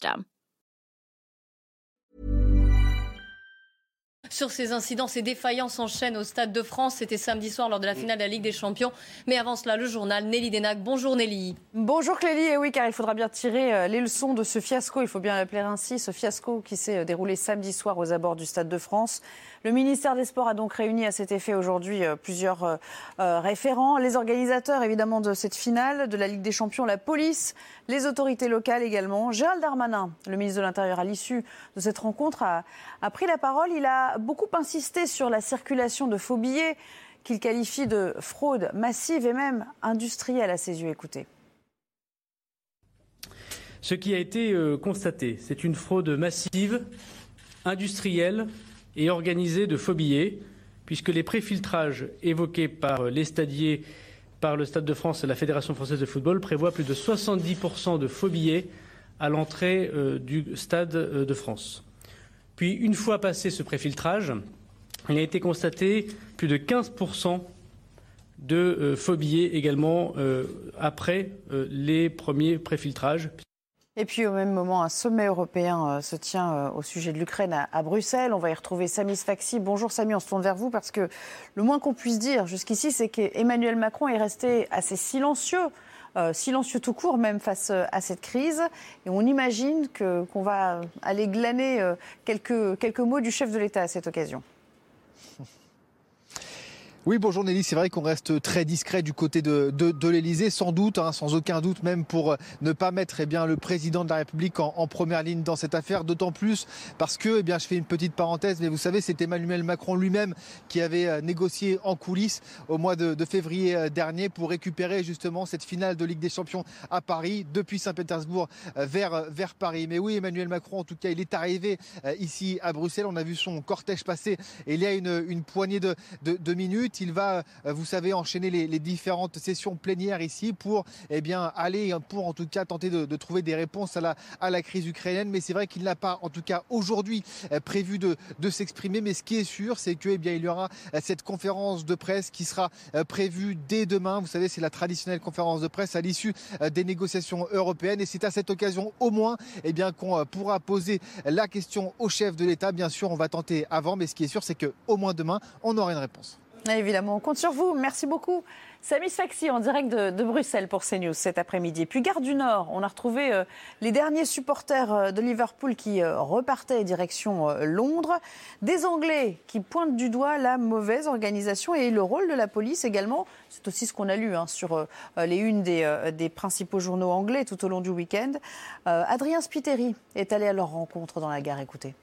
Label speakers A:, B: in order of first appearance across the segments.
A: system.
B: Sur ces incidents, ces défaillances enchaînent au Stade de France. C'était samedi soir lors de la finale de la Ligue des Champions. Mais avant cela, le journal Nelly Denac. Bonjour Nelly.
C: Bonjour Clélie, et oui, car il faudra bien tirer euh, les leçons de ce fiasco, il faut bien l'appeler ainsi, ce fiasco qui s'est euh, déroulé samedi soir aux abords du Stade de France. Le ministère des Sports a donc réuni à cet effet aujourd'hui euh, plusieurs référents, les organisateurs évidemment de cette finale de la Ligue des Champions, la police, les autorités locales également. Gérald Darmanin, le ministre de l'Intérieur, à l'issue de cette rencontre, a, a pris la parole. Il a beaucoup insisté sur la circulation de faux billets qu'il qualifie de fraude massive et même industrielle à ses yeux. Écoutez.
D: Ce qui a été euh, constaté, c'est une fraude massive, industrielle et organisée de faux billets, puisque les préfiltrages évoqués par les stadiers, par le Stade de France et la Fédération française de football prévoient plus de 70% de faux billets à l'entrée euh, du Stade euh, de France. Puis, une fois passé ce préfiltrage, il a été constaté plus de 15% de euh, également euh, après euh, les premiers préfiltrages.
C: Et puis au même moment, un sommet européen euh, se tient au sujet de l'Ukraine à, à Bruxelles. On va y retrouver Samy Sfaxi. Bonjour Samy, on se tourne vers vous parce que le moins qu'on puisse dire jusqu'ici, c'est qu'Emmanuel Macron est resté assez silencieux. Euh, silencieux tout court, même face euh, à cette crise. Et on imagine qu'on va aller glaner euh, quelques, quelques mots du chef de l'État à cette occasion.
E: Oui, bonjour Nelly, c'est vrai qu'on reste très discret du côté de, l'Elysée, sans doute, hein, sans aucun doute même pour euh, ne pas mettre eh bien, le président de la République en, première ligne dans cette affaire, d'autant plus parce que, eh bien, je fais une petite parenthèse, mais vous savez, c'est Emmanuel Macron lui-même qui avait euh, négocié en coulisses au mois de, février euh, dernier pour récupérer justement cette finale de Ligue des Champions à Paris, depuis Saint-Pétersbourg vers, Paris. Mais oui, Emmanuel Macron, en tout cas, il est arrivé ici à Bruxelles, on a vu son cortège passer et il y a une, poignée de minutes. Il va, euh, vous savez, enchaîner les, différentes sessions plénières ici pour eh bien, aller, euh, pour en tout cas tenter de, trouver des réponses à la, crise ukrainienne. Mais c'est vrai qu'il n'a pas, en tout cas aujourd'hui, euh, prévu de, s'exprimer. Mais ce qui est sûr, c'est que eh y aura euh, cette conférence de presse qui sera prévue dès demain. Vous savez, c'est la traditionnelle conférence de presse à l'issue des négociations européennes. Et c'est à cette occasion, au moins, eh bien, qu'on pourra poser la question au chef de l'État. Bien sûr, on va tenter avant, mais ce qui est sûr, c'est qu'au moins demain, on aura une réponse.
C: Évidemment, on compte sur vous. Merci beaucoup. Samy Sfaxi en direct de, Bruxelles pour CNews cet après-midi. Puis Gare du Nord, on a retrouvé euh, les derniers supporters euh, de Liverpool qui euh, repartaient direction Londres. Des Anglais qui pointent du doigt la mauvaise organisation et le rôle de la police également. C'est aussi ce qu'on a lu hein, sur les unes des, des principaux journaux anglais tout au long du week-end. Adrien Spiteri est allé à leur rencontre dans la gare. Écoutez.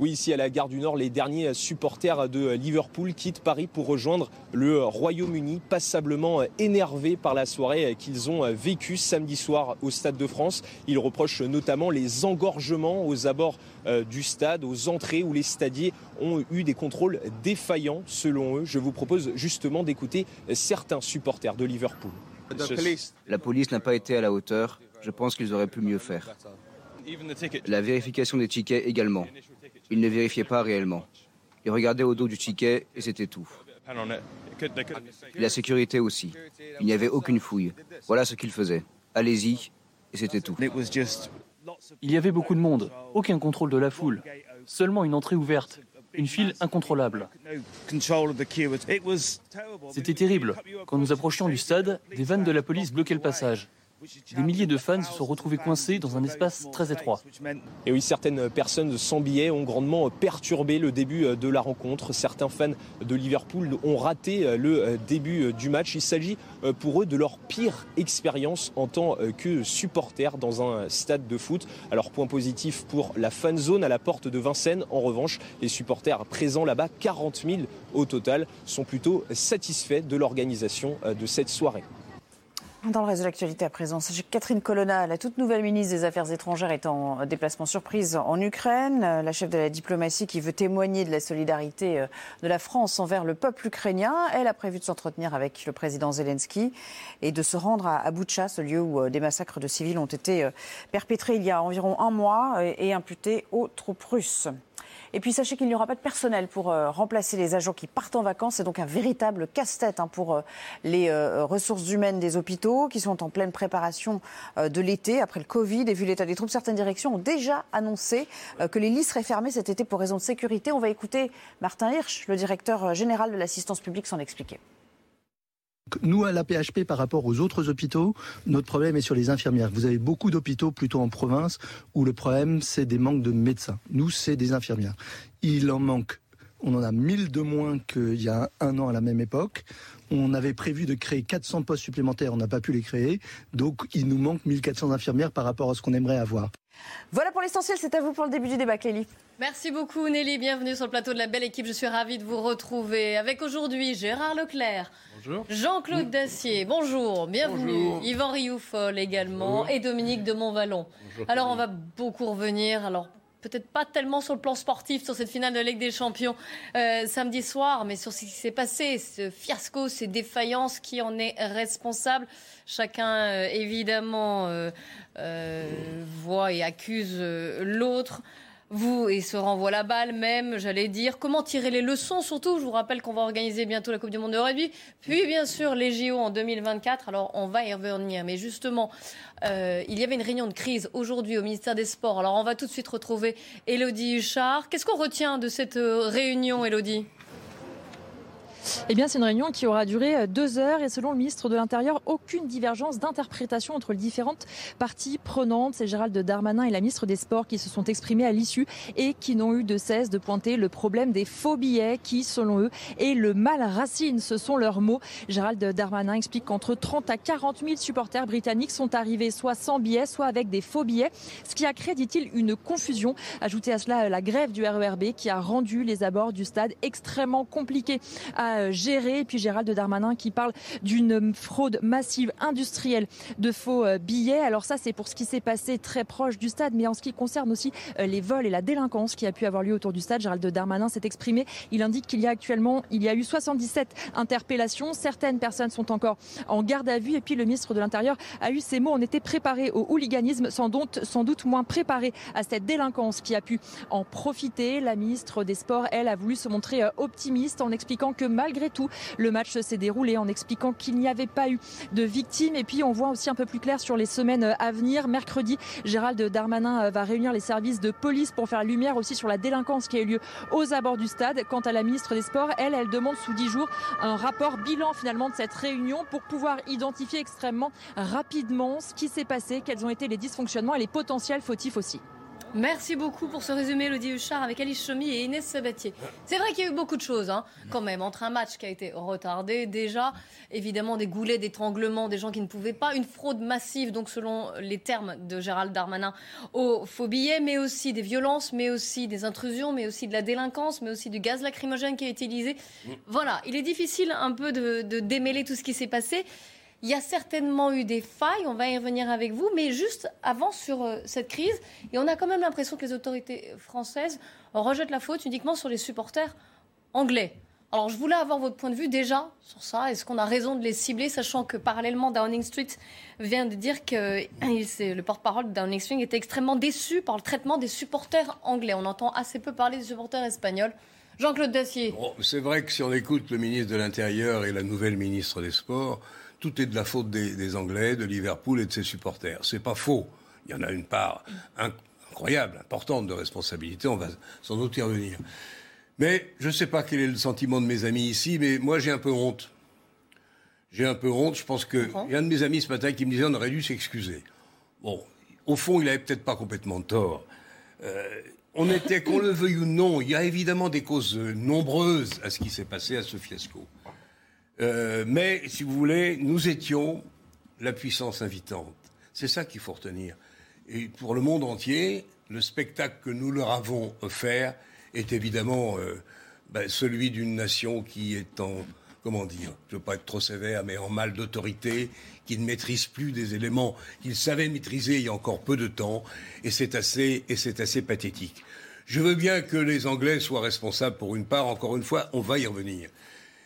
F: Oui, ici à la gare du Nord, les derniers supporters de Liverpool quittent Paris pour rejoindre le Royaume-Uni, passablement énervés par la soirée qu'ils ont vécue samedi soir au Stade de France. Ils reprochent notamment les engorgements aux abords euh, du stade, aux entrées où les stadiers ont eu des contrôles défaillants selon eux. Je vous propose justement d'écouter certains supporters de Liverpool.
G: La police n'a pas été à la hauteur. Je pense qu'ils auraient pu mieux faire. La vérification des tickets également. Ils ne vérifiaient pas réellement. Ils regardaient au dos du ticket et c'était tout. La sécurité aussi. Il n'y avait aucune fouille. Voilà ce qu'ils faisaient. Allez-y, et c'était tout.
H: Il y avait beaucoup de monde, aucun contrôle de la foule, seulement une entrée ouverte, une file incontrôlable. C'était terrible. Quand nous approchions du stade, des vannes de la police bloquaient le passage. Des milliers de fans se sont retrouvés coincés dans un espace très étroit.
F: Et oui, certaines personnes sans billets ont grandement perturbé le début de la rencontre. Certains fans de Liverpool ont raté le début du match. Il s'agit pour eux de leur pire expérience en tant que supporters dans un stade de foot. Alors point positif pour la fan zone à la porte de Vincennes. En revanche, les supporters présents là-bas, 40 000 au total, sont plutôt satisfaits de l'organisation de cette soirée.
C: Dans le reste de l'actualité à présent, Catherine Colonna, la toute nouvelle ministre des Affaires étrangères, est en déplacement surprise en Ukraine. La chef de la diplomatie qui veut témoigner de la solidarité euh, de la France envers le peuple ukrainien. Elle a prévu de s'entretenir avec le président Zelensky et de se rendre à Boutcha, ce lieu où euh, des massacres de civils ont été euh, perpétrés il y a environ un mois et imputés aux troupes russes. Et puis sachez qu'il n'y aura pas de personnel pour euh, remplacer les agents qui partent en vacances. C'est donc un véritable casse-tête hein, pour euh, les euh, ressources humaines des hôpitaux qui sont en pleine préparation de l'été après le Covid. Et vu l'état des troupes, certaines directions ont déjà annoncé que les lits seraient fermés cet été pour raison de sécurité. On va écouter Martin Hirsch, le directeur général de l'assistance publique, s'en expliquer.
I: Nous, à la PHP, par rapport aux autres hôpitaux, notre problème est sur les infirmières. Vous avez beaucoup d'hôpitaux plutôt en province où le problème, c'est des manques de médecins. Nous, c'est des infirmières. Il en manque. On en a 1000 de moins qu'il y a un an à la même époque. On avait prévu de créer 400 postes supplémentaires, on n'a pas pu les créer. Donc, il nous manque 1400 infirmières par rapport à ce qu'on aimerait avoir.
C: Voilà pour l'essentiel, c'est à vous pour le début du débat, Clélie.
B: Merci beaucoup Nelly, bienvenue sur le plateau de la belle équipe. Je suis ravie de vous retrouver avec aujourd'hui Gérard Leclerc, Jean-Claude Dacier, bonjour, bienvenue. Yvan Rioufol également et Dominique de Montvalon. alors on va beaucoup revenir. Alors peut-être pas tellement sur le plan sportif, sur cette finale de Ligue des Champions euh, samedi soir, mais sur ce qui s'est passé, ce fiasco, ces défaillances, qui en est responsable? Chacun, euh, évidemment, euh, voit et accuse l'autre vous et se renvoie la balle même, j'allais dire. Comment tirer les leçons surtout? Je vous rappelle qu'on va organiser bientôt la Coupe du Monde de rugby, puis bien sûr les JO en 2024. Alors on va y revenir, mais justement, euh, il y avait une réunion de crise aujourd'hui au ministère des Sports. Alors on va tout de suite retrouver Elodie Huchard. Qu'est-ce qu'on retient de cette euh, réunion, Elodie
J: eh bien, c'est une réunion qui aura duré euh, deux heures et selon le ministre de l'Intérieur, aucune divergence d'interprétation entre les différentes parties prenantes. C'est Gérald Darmanin et la ministre des Sports qui se sont exprimés à l'issue et qui n'ont eu de cesse de pointer le problème des faux billets qui, selon eux, est le mal racine. Ce sont leurs mots. Gérald Darmanin explique qu'entre 30 à 40 000 supporters britanniques sont arrivés soit sans billets, soit avec des faux billets, ce qui a créé, dit-il, une confusion. Ajoutez à cela la grève du RERB qui a rendu les abords du stade extrêmement compliqués euh, gérer. Et puis Gérald Darmanin qui parle d'une fraude massive industrielle de faux euh, billets. Alors ça, c'est pour ce qui s'est passé très proche du stade, mais en ce qui concerne aussi euh, les vols et la délinquance qui a pu avoir lieu autour du stade, Gérald Darmanin s'est exprimé. Il indique qu'il y a actuellement, il y a eu 77 interpellations. Certaines personnes sont encore en garde à vue. Et puis le ministre de l'Intérieur a eu ces mots. On était préparé au hooliganisme, sans doute, sans doute moins préparé à cette délinquance qui a pu en profiter. La ministre des Sports, elle, a voulu se montrer optimiste en expliquant que malgré tout, le match s'est déroulé en expliquant qu'il n'y avait pas eu de victimes. Et puis, on voit aussi un peu plus clair sur les semaines à venir. Mercredi, Gérald Darmanin va réunir les services de police pour faire lumière aussi sur la délinquance qui a eu lieu aux abords du stade. Quant à la ministre des Sports, elle, elle demande sous 10 jours un rapport bilan finalement de cette réunion pour pouvoir identifier extrêmement rapidement ce qui s'est passé, quels ont été les dysfonctionnements et les potentiels fautifs aussi.
B: Merci beaucoup pour ce résumé, Elodie Huchard, avec Alice Chemy et Inès Sabatier. C'est vrai qu'il y a eu beaucoup de choses, hein, quand même, entre un match qui a été retardé déjà, évidemment des goulets d'étranglement, des gens qui ne pouvaient pas, une fraude massive, donc selon les termes de Gérald Darmanin, aux faux billets, mais aussi des violences, mais aussi des intrusions, mais aussi de la délinquance, mais aussi du gaz lacrymogène qui a été utilisé. Voilà, il est difficile un peu de, de démêler tout ce qui s'est passé. Il y a certainement eu des failles, on va y revenir avec vous, mais juste avant sur euh, cette crise, et on a quand même l'impression que les autorités françaises rejettent la faute uniquement sur les supporters anglais. Alors je voulais avoir votre point de vue déjà sur ça. Est-ce qu'on a raison de les cibler, sachant que parallèlement Downing Street vient de dire que le porte-parole de Downing Street était extrêmement déçu par le traitement des supporters anglais. On entend assez peu parler des supporters espagnols. Jean-Claude Dacier.
K: c'est vrai que si on écoute le ministre de l'Intérieur et la nouvelle ministre des Sports, tout est de la faute des, Anglais, de Liverpool et de ses supporters. C'est pas faux. Il y en a une part incroyable, importante de responsabilité. On va sans doute y revenir. Mais je ne sais pas quel est le sentiment de mes amis ici, mais moi j'ai un peu honte. J'ai un peu honte. Je pense que y a un de mes amis ce matin qui me disait on aurait dû s'excuser. Bon, au fond, il avait peut-être pas complètement tort. Euh, on était, qu'on le veuille ou non, il y a évidemment des causes nombreuses à ce qui s'est passé à ce fiasco. Euh, mais, si vous voulez, nous étions la puissance invitante. C'est ça qu'il faut retenir. Et pour le monde entier, le spectacle que nous leur avons offert est évidemment euh, ben, celui d'une nation qui est en, comment dire, je ne veux pas être trop sévère, mais en mal d'autorité, qui ne maîtrise plus des éléments qu'il savait maîtriser il y a encore peu de temps, et c'est assez, et c'est assez pathétique. Je veux bien que les Anglais soient responsables pour une part, encore une fois, on va y revenir.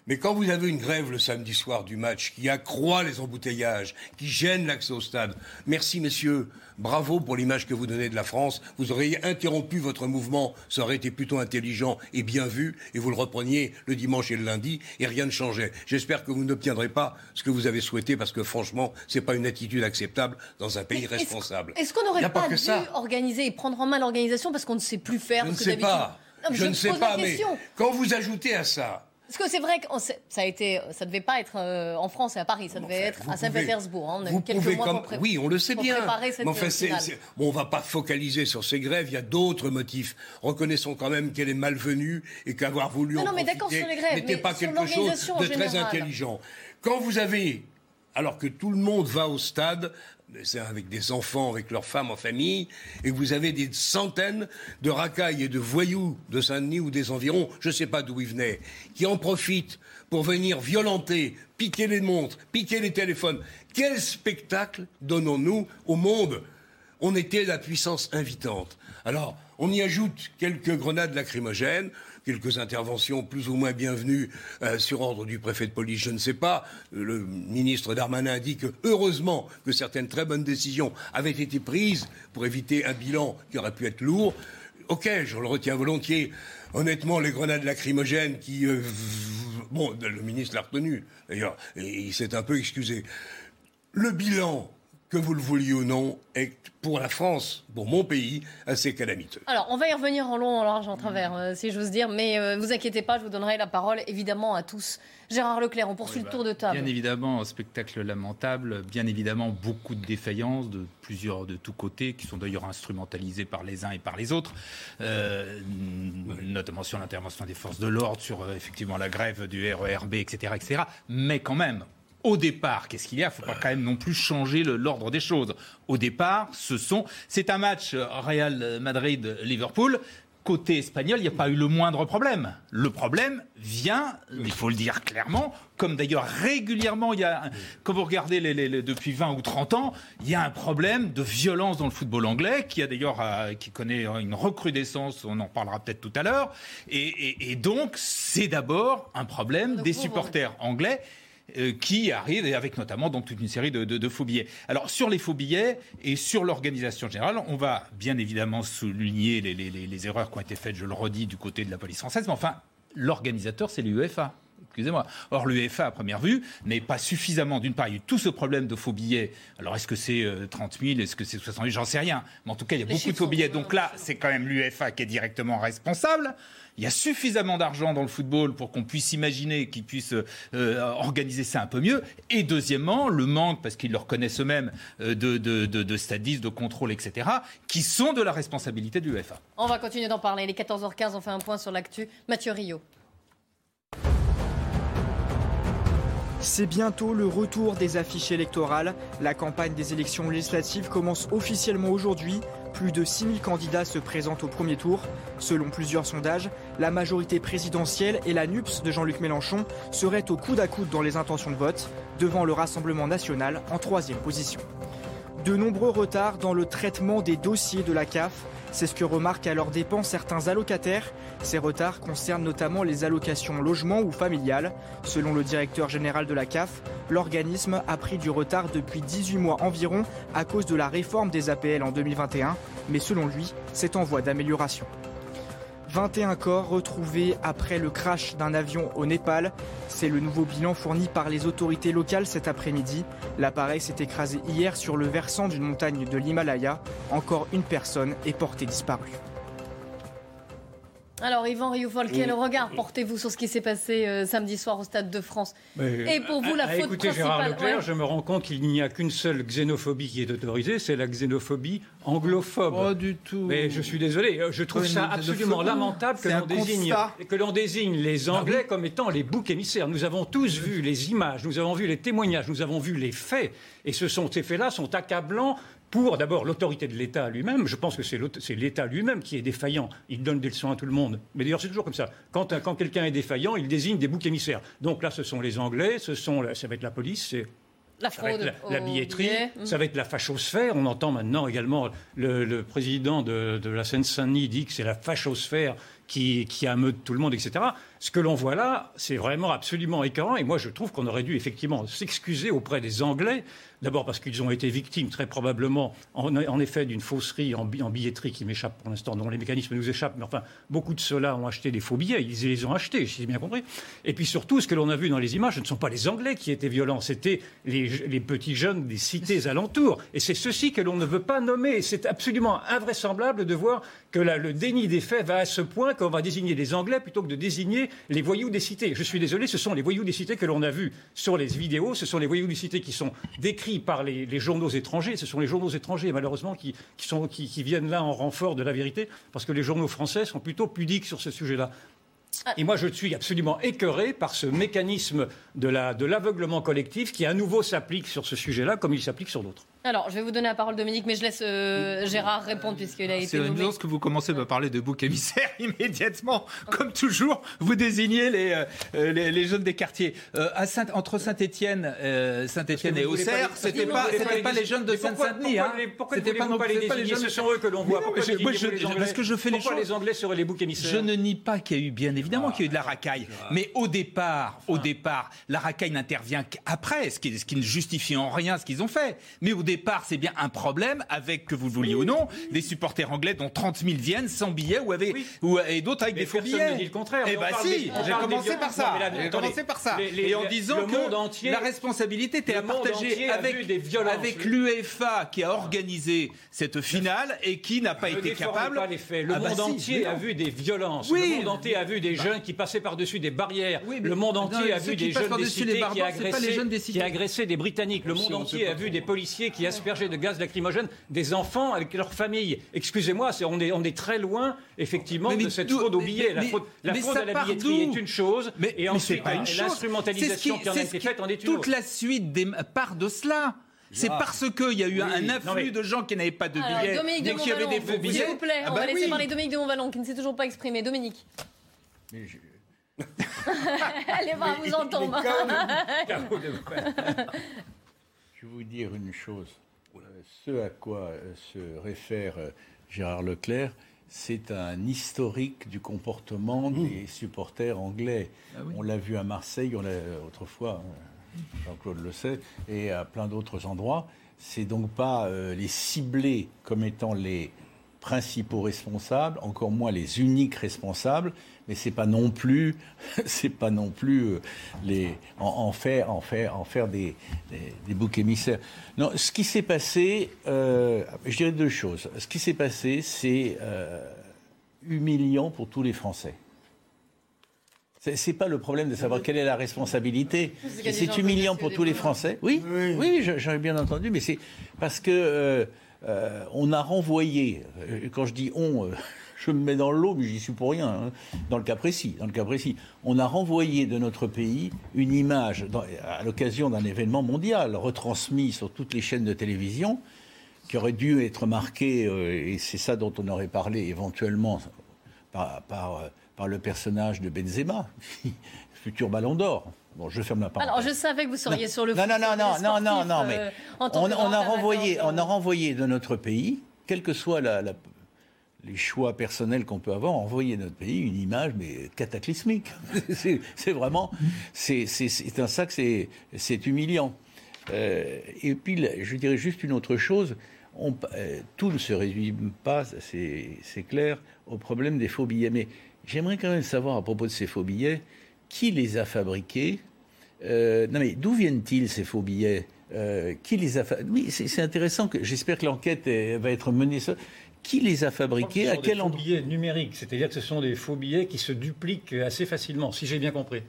K: Mais quand vous avez une grève le samedi soir du match qui accroît les embouteillages, qui gêne l'accès au stade, merci messieurs, bravo pour l'image que vous donnez de la France. Vous auriez interrompu votre mouvement, ça aurait été plutôt intelligent et bien vu, et vous le repreniez le dimanche et le lundi, et rien ne changeait. J'espère que vous n'obtiendrez pas ce que vous avez souhaité, parce que franchement, ce n'est pas une attitude acceptable dans un pays responsable.
B: Est-ce qu'on n'aurait pas, dû organiser et prendre en main l'organisation parce qu'on ne sait plus faire
K: Je ne sais pas. je, ne sais pas, mais quand vous ajoutez à ça
B: parce que c'est vrai que ça a été, ça devait pas être euh, en France et à Paris, ça devait être à Saint-Pétersbourg. Hein.
K: On a quelques mois pour Oui, on le sait bien. Mais enfin, Bon, on va pas focaliser sur ces grèves. Il y a d'autres motifs. Reconnaissons quand même qu'elle est malvenue et qu'avoir voulu en
B: non,
K: profiter
B: n'était
K: pas quelque chose de très intelligent. Quand vous avez alors que tout le monde va au stade avec des enfants, avec leurs femmes en famille, et vous avez des centaines de racailles et de voyous de Saint-Denis ou des environs, je ne sais pas d'où ils venaient, qui en profitent pour venir violenter, piquer les montres, piquer les téléphones. Quel spectacle donnons-nous au monde? On était la puissance invitante. Alors, on y ajoute quelques grenades lacrymogènes, quelques interventions plus ou moins bienvenues euh, sur ordre du préfet de police, je ne sais pas. Le ministre Darmanin dit que heureusement que certaines très bonnes décisions avaient été prises pour éviter un bilan qui aurait pu être lourd. Ok, je le retiens volontiers. Honnêtement, les grenades lacrymogènes qui... Euh, bon, le ministre l'a retenu, d'ailleurs, et il s'est un peu excusé. Le bilan que vous le vouliez ou non, est pour la France, pour mon pays, assez calamiteux.
B: Alors, on va y revenir en long, en large, en travers, euh, si j'ose dire, mais ne euh, vous inquiétez pas, je vous donnerai la parole, évidemment, à tous. Gérard Leclerc, on poursuit le tour de table.
L: Bien évidemment, un spectacle lamentable, bien évidemment, beaucoup de défaillances de plusieurs, de tous côtés, qui sont d'ailleurs instrumentalisées par les uns et par les autres, euh, notamment sur l'intervention des forces de l'ordre, sur effectivement la grève du RERB, etc., etc. Mais quand même, au départ, qu'est-ce qu'il y a? Il ne faut pas quand même non plus changer l'ordre des choses. Au départ, ce sont, c'est un match euh, Real Madrid-Liverpool. Côté espagnol, il n'y a pas eu le moindre problème. Le problème vient, il faut le dire clairement, comme d'ailleurs régulièrement, il y a, quand vous regardez les, depuis 20 ou 30 ans, il y a un problème de violence dans le football anglais qui a d'ailleurs euh, qui connaît une recrudescence. On en parlera peut-être tout à l'heure. Et, et donc, c'est d'abord un problème des supporters anglais euh, qui arrive, avec notamment donc toute une série de, faux billets. Alors sur les faux billets et sur l'organisation générale, on va bien évidemment souligner les, erreurs qui ont été faites, je le redis, du côté de la police française, mais enfin, l'organisateur, c'est l'UEFA excusez-moi. Or, l'UEFA, à première vue, n'est pas suffisamment, d'une part, il y a eu tout ce problème de faux billets. Alors, est-ce que c'est 30 euh, 000, est-ce que c'est 60 000, j'en sais rien. Mais en tout cas, il y a beaucoup de faux billets. Donc là, c'est quand même l'UEFA qui est directement responsable. Il y a suffisamment d'argent dans le football pour qu'on puisse imaginer qu'ils puissent euh, organiser ça un peu mieux. Et deuxièmement, le manque, parce qu'ils le reconnaissent eux-mêmes, euh, de, de, de, de stadistes, de contrôle, etc., qui sont de la responsabilité de l'UEFA.
B: On va continuer d'en parler. Les 14h15, on fait un point sur l'actu. Mathieu Rio.
M: C'est bientôt le retour des affiches électorales. La campagne des élections législatives commence officiellement aujourd'hui. Plus de 6000 candidats se présentent au premier tour. Selon plusieurs sondages, la majorité présidentielle et la NUPS de Jean-Luc Mélenchon seraient au coude à coude dans les intentions de vote, devant le Rassemblement national en troisième position. De nombreux retards dans le traitement des dossiers de la CAF. C'est ce que remarquent à leurs dépens certains allocataires. Ces retards concernent notamment les allocations logement ou familiales. Selon le directeur général de la CAF, l'organisme a pris du retard depuis 18 mois environ à cause de la réforme des APL en 2021, mais selon lui, c'est en voie d'amélioration. 21 corps retrouvés après le crash d'un avion au Népal. C'est le nouveau bilan fourni par les autorités locales cet après-midi. L'appareil s'est écrasé hier sur le versant d'une montagne de l'Himalaya. Encore une personne est portée disparue.
B: Alors, Yvan Rioufol, quel regard portez-vous sur ce qui s'est passé euh, samedi soir au Stade de France Et pour vous, la
N: à,
B: faute
N: à écouter
B: principale
N: Gérard Leclerc,
B: ouais.
N: je me rends compte qu'il n'y a qu'une seule xénophobie qui est autorisée, c'est la xénophobie anglophobe.
L: Pas du tout.
N: Mais je suis désolé, euh, je trouve ça absolument lamentable que l'on désigne,
L: constat.
N: que l'on désigne les Anglais comme étant les boucs émissaires. Nous avons tous vu les images, nous avons vu les témoignages, nous avons vu les faits, et ce sont, ces faits-là sont accablants pour d'abord l'autorité de l'État lui-même. Je pense que c'est l'État lui-même qui est défaillant. Il donne des leçons à tout le monde. Mais d'ailleurs, c'est toujours comme ça. Quand, quand quelqu'un est défaillant, il désigne des boucs émissaires. Donc là, ce sont les Anglais, ce sont, ça va être la police, c'est
B: La
N: ça va être
B: fraude.
N: la, billetterie,
B: billet. Mm.
N: ça va être la fachosphère. On entend maintenant également le, le président de, de la Seine-Saint-Denis dit que c'est la fachosphère qui, qui ameute tout le monde, etc. Ce que l'on voit là, c'est vraiment absolument écœurant. Et moi, je trouve qu'on aurait dû effectivement s'excuser auprès des Anglais. D'abord parce qu'ils ont été victimes, très probablement, en, en effet, d'une fausserie en, bi- en billetterie qui m'échappe pour l'instant, dont les mécanismes nous échappent. Mais enfin, beaucoup de ceux-là ont acheté des faux billets. Ils les ont achetés, si j'ai bien compris. Et puis surtout, ce que l'on a vu dans les images, ce ne sont pas les Anglais qui étaient violents, c'était les, les petits jeunes des cités alentours. Et c'est ceci que l'on ne veut pas nommer. Et C'est absolument invraisemblable de voir que le déni des faits va à ce point qu'on va désigner les Anglais plutôt que de désigner les voyous des cités. Je suis désolé, ce sont les voyous des cités que l'on a vus sur les vidéos. Ce sont les voyous des cités qui sont décrits par les, les journaux étrangers. Ce sont les journaux étrangers, malheureusement, qui, qui sont, qui, qui viennent là en renfort de la vérité, parce que les journaux français sont plutôt pudiques sur ce sujet-là. Et moi, je suis absolument écœuré par ce mécanisme de la- de l'aveuglement collectif qui, à nouveau, s'applique sur ce sujet-là comme il s'applique sur d'autres.
B: Alors, je vais vous donner la parole, Dominique, mais je laisse euh, Gérard répondre puisqu'il a été
L: C'est
B: nommé.
L: amusant que vous commencez à me parler de bouc émissaire immédiatement. Comme toujours, vous désignez les, euh, euh, les, les jeunes des quartiers. Euh, à Saint- entre Saint-Étienne Saint Étienne et
N: pas
L: Auxerre, c'était
N: vous
L: pas,
N: les
L: pas les jeunes de
N: Mais pourquoi-
L: hein.
N: Pourquoi voulez-vous pas les
L: jeunes-
N: Ce sont eux que l'on voit.
L: Non, je- moi, je-
N: les Anglais
L: parce que je fais les
N: Pourquoi
L: choses.
N: les Anglais seraient les boucs émissaires
L: Je ne nie pas qu'il y a eu, bien évidemment, qu'il y a eu de la racaille. Mais au départ, au départ, la racaille n'intervient qu'après, ce qui, ce qui ne justifie en rien ce qu'ils ont fait. Mais au départ, c'est bien un problème avec, que vous le vouliez ou non, des supporters anglais dont 30 000 viennent sans billets ou avec, ou, et d'autres avec
N: Mais
L: des faux billets.
N: ne dit le contraire.
L: Eh
N: parle
L: si, j'ai commencé par ça. J'ai commencé par ça.
N: Les- les-
L: et en disant que
N: entier-
L: la responsabilité était à partager avec,
N: des
L: avec l'UEFA qui a organisé cette finale et qui n'a pas
N: Ne
L: été capable.
N: pas les faits. Le
L: Ah bah
N: monde
L: si,
N: entier a vu des violences.
L: Oui.
N: Le monde entier a vu des jeunes qui passaient par-dessus des barrières.
L: Oui,
N: le monde
L: non,
N: entier a vu des jeunes des cités qui agressaient,
L: des
N: Britanniques. Le monde
L: on
N: entier a vu des policiers qui aspergeaient de gaz lacrymogène des enfants avec leurs familles. Excusez-moi, on est, on est très loin, effectivement,
L: Mais- mais
N: de cette fraude au
L: mais-
N: billet. La
L: mais-
N: fraude, la fraude à la billetterie est une chose,
L: Mais,
N: et ensuite
L: pas une chose.
N: l'instrumentalisation
L: C'est
N: qui en a été
L: qui-
N: faite en est une
L: Toute
N: autre.
L: la suite des, part de cela. C'est
N: Ah.
L: parce qu'il y a eu un afflux
N: mais-
L: de gens qui n'avaient pas de
B: Alors,
L: billets,
B: de
L: mais qui avaient des faux billets.
B: S'il vous plaît,
L: Ah
B: on
L: bah
B: va laisser
L: oui.
B: parler Dominique de Montvalon qui ne s'est toujours pas exprimé. Dominique. Allez, va, vous entendre.
O: Je vais vous dire une chose. Ce à quoi euh, se réfère euh, Gérard Leclerc, c'est un historique du comportement des supporters anglais. On l'a vu à Marseille, on l'a autrefois, euh, Jean-Claude le sait, et à plein d'autres endroits. C'est donc pas euh, les cibler comme étant les principaux responsables, encore moins les uniques responsables, mais c'est pas non plus, c'est pas non plus euh, les en, en faire, en faire, en faire des, des, des boucs émissaires. Non, ce qui s'est passé, euh, je dirais deux choses. Ce qui s'est passé, c'est euh, humiliant pour tous les Français. C'est pas le problème de savoir quelle est la responsabilité.
B: C'est
O: humiliant pour tous les. Français. Oui, oui, je- j'en ai bien entendu, mais c'est parce que euh, euh, on a renvoyé. euh, Quand je dis on, euh, je me mets dans l'eau, mais j'y suis pour rien. hein, dans le cas précis, dans le cas précis, on a renvoyé de notre pays une image à l'occasion d'un événement mondial retransmis sur toutes les chaînes de télévision qui aurait dû être marquée, et c'est ça dont on aurait parlé éventuellement par le personnage de Benzema, futur Ballon d'Or. Bon, je ferme la parenthèse.
B: Alors, je savais que vous seriez sur le
O: Non, non, non, non, non, non, non, mais on, a renvoyé, on a renvoyé de notre pays, quels que soient la- la- les choix personnels qu'on peut avoir, envoyé de notre pays une image mais cataclysmique. c'est vraiment, c'est un sac, c'est humiliant. Euh, et puis, je dirais juste une autre chose. On, euh, tout ne se résume pas, c'est clair, au problème des faux billets. Mais j'aimerais quand même savoir à propos de ces faux billets, qui les a fabriqués? Euh, non mais d'où viennent-ils ces faux billets? Euh, qui les a. Oui, c'est intéressant. que J'espère que l'enquête va être menée. Qui les a fabriqués?
N: À quel endroit? billets numériques, c'est-à-dire que ce sont des faux billets qui se dupliquent assez facilement, si j'ai bien compris.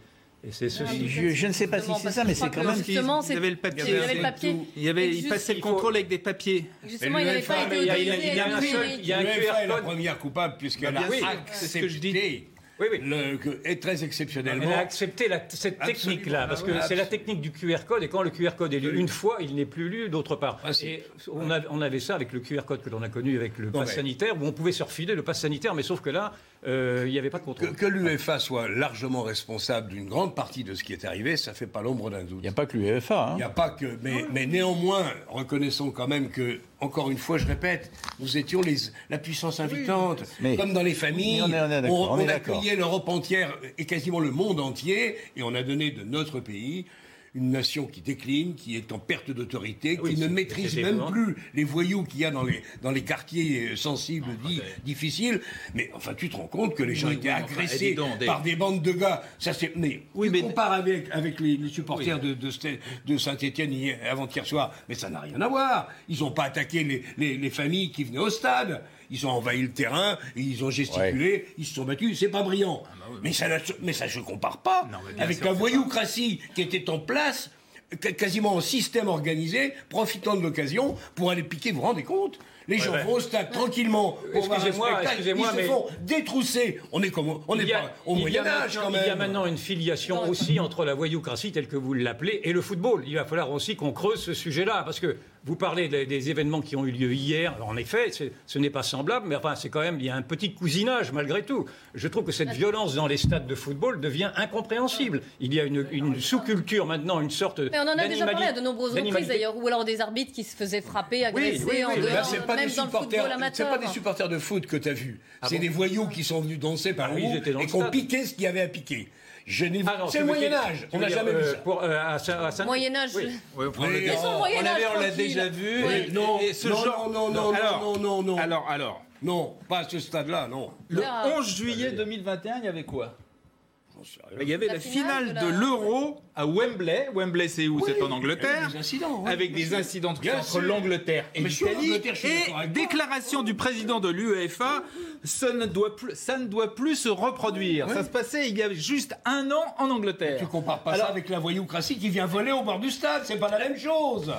O: Et c'est ceci. Je, ne sais pas si c'est ça, mais c'est quand même.
B: Justement,
L: il y avait le papier. Il y avait le papier. Il, y avait, il passait le contrôle avec des papiers.
B: Justement, il n'avait pas été autorisé.
K: Il y a un seul. Il y a un QR code. la première coupable puisqu'elle a accepté oui, oui. Le, est très exceptionnellement.
N: Elle a accepté la, cette technique-là, parce que c'est la technique du QR code, et quand le QR code est lu une fois, il n'est plus lu d'autre part. Ah, et on, on, avait ça avec le QR code que l'on a connu avec le pass sanitaire, où on pouvait se refiler le pass sanitaire, mais sauf que là, il n'y avait pas de contrôle.
K: Que, l'UEFA soit largement responsable d'une grande partie de ce qui est arrivé, ça fait pas l'ombre d'un doute.
O: Il n'y a pas que l'UEFA. Hein.
K: Il n'y a pas que. Mais, mais, néanmoins, reconnaissons quand même que, encore une fois, je répète, nous étions les, la puissance invitante. comme dans les familles, on, on, on accueillait l'Europe entière et quasiment le monde entier, et on a donné de notre pays une nation qui décline, qui est en perte d'autorité, qui ne maîtrise même plus les voyous qu'il y a dans les, dans les quartiers euh, sensibles, dits difficiles. Mais enfin, tu te rends compte que les gens étaient agressés par des bandes de gars. Ça, c'est, mais oui, tu compares avec, avec les, supporters de, de, Saint-Etienne avant-hier soir, mais ça n'a rien à voir. Ils n'ont pas attaqué les, les, les familles qui venaient au stade ils ont envahi le terrain, ils ont gesticulé, ils se sont battus. C'est pas brillant. Ah mais, ça, mais ça se compare pas avec la voyoucratie qui était en place quasiment en système organisé, profitant de l'occasion pour aller piquer, vous vous rendez compte? Les gens vont au stade tranquillement un spectacle, ils se font détrousser. On est comme on est pas au Moyen Âge quand même.
N: Il y a maintenant une filiation aussi entre la voyoucratie telle que vous l'appelez et le football. Il va falloir aussi qu'on creuse ce sujet-là parce que vous parlez des, événements qui ont eu lieu hier. en effet, ce n'est pas semblable, mais enfin, c'est quand même, il y a un petit cousinage malgré tout. Je trouve que cette violence dans les stades de football devient incompréhensible. Il y a une, sous-culture maintenant, une sorte.
B: Mais on en a déjà parlé à de nombreuses reprises d'ailleurs, ou alors des arbitres qui se faisaient frapper, agresser en dehors,
K: c'est pas, des supporters, c'est pas des supporters de foot que tu as vus. Ah c'est des voyous qui sont venus danser par ah, et qui ont piqué ce qu'il y avait à piquer. Ah c'est le Moyen Âge. On n'a jamais vu ça. Pour,
B: euh, à, Moyen Âge. Oui.
L: Oui, on, on l'a déjà vu.
K: non, non, non, non, non, non, non,
L: Alors, alors.
K: Non, pas à ce stade-là, non.
L: Le 11 juillet 2021, il y avait quoi? Il y avait la, finale, de l'Euro à Wembley. Wembley, c'est où? C'est en Angleterre. Avec des incidents. Avec des incidents entre l'Angleterre et l'Italie. Et déclaration du président de l'UEFA ça ne, doit plus, ça ne doit plus se reproduire. Ça se passait il y a juste un an en Angleterre.
K: Tu compares pas ça avec la voyoucratie qui vient voler au bord du stade. C'est pas la même chose.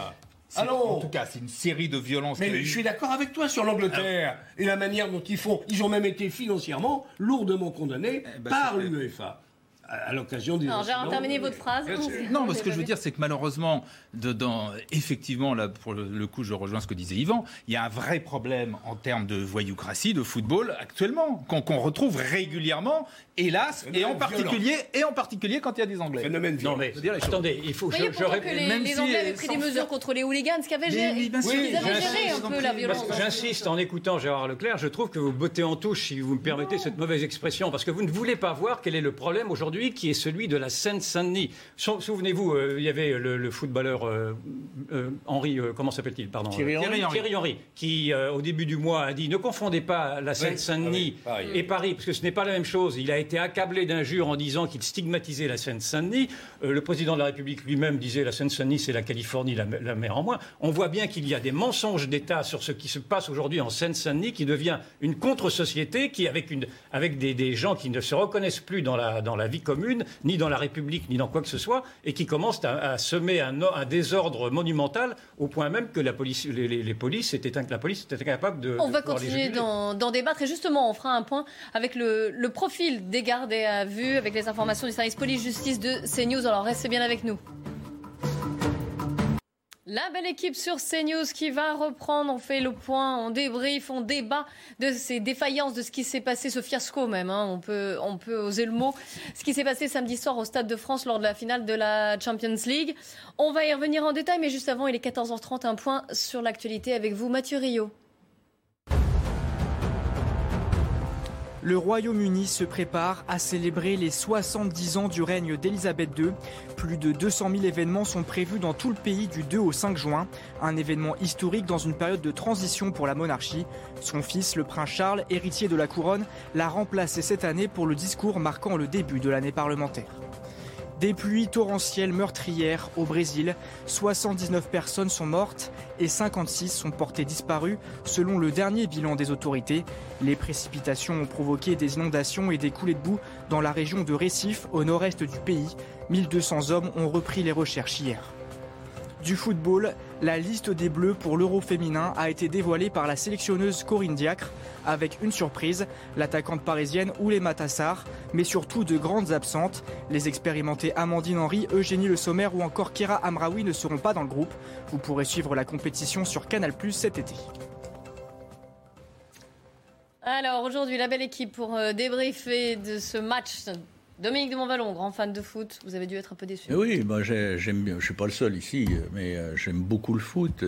L: Alors, en tout cas, c'est une série de violences.
K: Mais je suis d'accord avec toi sur l'Angleterre et la manière dont ils font. Ils ont même été financièrement lourdement condamnés eh ben, par l'UEFA à l'occasion des.
B: Non, j'ai terminé votre phrase.
L: Non, mais ce que je veux dire, c'est que malheureusement, dedans, effectivement, là, pour le coup, je rejoins ce que disait Yvan, il y a un vrai problème en termes de voyoucratie, de football actuellement, qu'on retrouve régulièrement, hélas, et en, particulier, et en particulier quand il y a des Anglais.
K: Phénomène
N: Non, mais dire, attendez, il faut.
B: je, je que les, les Anglais avaient pris des mesures contre les hooligans, ce qu'avaient géré. Oui, ils avaient géré un peu la violence.
N: J'insiste, en écoutant Gérard Leclerc, je trouve que vous bottez en touche, si vous me permettez cette mauvaise expression, parce que vous ne voulez pas voir quel est le problème aujourd'hui qui est celui de la Seine-Saint-Denis. Souvenez-vous, euh, il y avait le, footballeur euh, euh, Henri, comment s'appelle-t-il Pardon.
L: Thierry,
N: Henry. qui au début du mois a dit ne confondez pas la Seine-Saint-Denis ah et Paris, parce que ce n'est pas la même chose. Il a été accablé d'injures en disant qu'il stigmatisait la Seine-Saint-Denis. le président de la République lui-même disait la Seine-Saint-Denis, c'est la Californie, la, la, mer en moins. On voit bien qu'il y a des mensonges d'État sur ce qui se passe aujourd'hui en Seine-Saint-Denis, qui devient une contre-société, qui avec, une, avec des, des, gens qui ne se reconnaissent plus dans la, dans la vie commune, ni dans la République, ni dans quoi que ce soit, et qui commencent à, semer un, désordre monumental au point même que la police, les, polices étaient, la police était incapable de.
B: On va continuer d'en débattre et justement, on fera un point avec le, le profil des gardés à vue, avec les informations du service police-justice de CNews. Alors restez bien avec nous. La belle équipe sur CNews qui va reprendre, on fait le point, on débrief, on débat de ces défaillances, de ce qui s'est passé, ce fiasco même, hein. on, peut, on peut oser le mot, ce qui s'est passé samedi soir au Stade de France lors de la finale de la Champions League. On va y revenir en détail, mais juste avant, il est 14h30, un point sur l'actualité avec vous, Mathieu Rio.
M: Le Royaume-Uni se prépare à célébrer les 70 ans du règne d'Elisabeth II. Plus de 200 000 événements sont prévus dans tout le pays du 2 au 5 juin. Un événement historique dans une période de transition pour la monarchie. Son fils, le prince Charles, héritier de la couronne, l'a remplacé cette année pour le discours marquant le début de l'année parlementaire. Des pluies torrentielles meurtrières au Brésil. 79 personnes sont mortes et 56 sont portées disparues selon le dernier bilan des autorités. Les précipitations ont provoqué des inondations et des coulées de boue dans la région de Recife au nord-est du pays. 1200 hommes ont repris les recherches hier. Du football, la liste des Bleus pour l'Euro féminin a été dévoilée par la sélectionneuse Corinne Diacre avec une surprise, l'attaquante parisienne Oulé Matassar, mais surtout de grandes absentes. Les expérimentés Amandine Henry, Eugénie Le Sommer ou encore Kira Amraoui ne seront pas dans le groupe. Vous pourrez suivre la compétition sur Canal+ cet été.
B: Alors aujourd'hui, la belle équipe pour euh, débriefer de ce match Dominique de Montvalon, grand fan de foot, vous avez dû être un peu déçu.
O: Eh oui, bah j'aime bien. Je suis pas le seul ici, mais euh, j'aime beaucoup le foot.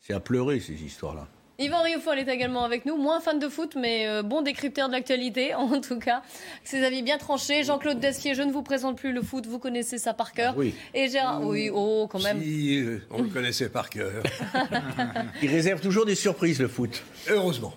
O: C'est à pleurer ces histoires-là.
B: Yvan Rioufol est également avec nous, moins fan de foot, mais euh, bon décrypteur de l'actualité, en tout cas. Ses avis bien tranchés. Jean-Claude Dacier, je ne vous présente plus le foot, vous connaissez ça par cœur.
O: Oui.
B: Et Gérard, oui, oh, quand même.
K: Si, euh, on le connaissait par cœur.
O: Il réserve toujours des surprises, le foot.
K: Heureusement.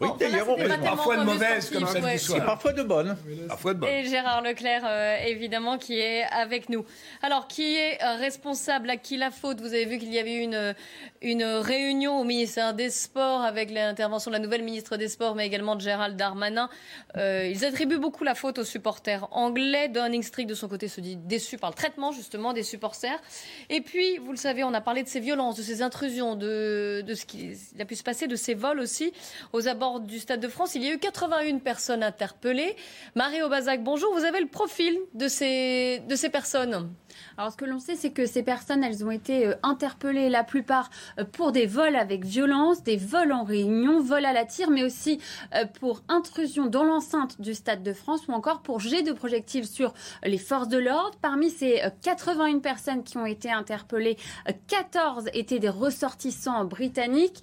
O: Oui, d'ailleurs,
K: parfois de mauvaises comme samedi
B: ouais.
K: soir.
O: Et parfois de bonnes.
K: Parfois de bonnes.
B: Et Gérard Leclerc, euh, évidemment, qui est avec nous. Alors, qui est euh, responsable À qui la faute? Vous avez vu qu'il y avait une, une réunion au ministère des Sports avec l'intervention de la nouvelle ministre des Sports, mais également de Gérald Darmanin. Euh, ils attribuent beaucoup la faute aux supporters anglais. Downing Street, de son côté, se dit déçu par le traitement, justement, des supporters. Et puis, vous le savez, on a parlé de ces violences, de ces intrusions, de, de ce qui a pu se passer, de ces vols aussi aux abords du Stade de France. Il y a eu 81 personnes interpellées. Marie Aubazac, bonjour. Vous avez le profil de ces, de ces personnes
P: alors, ce que l'on sait, c'est que ces personnes, elles ont été euh, interpellées, la plupart euh, pour des vols avec violence, des vols en réunion, vols à la tire, mais aussi euh, pour intrusion dans l'enceinte du Stade de France ou encore pour jet de projectiles sur les forces de l'ordre. Parmi ces 81 personnes qui ont été interpellées, 14 étaient des ressortissants britanniques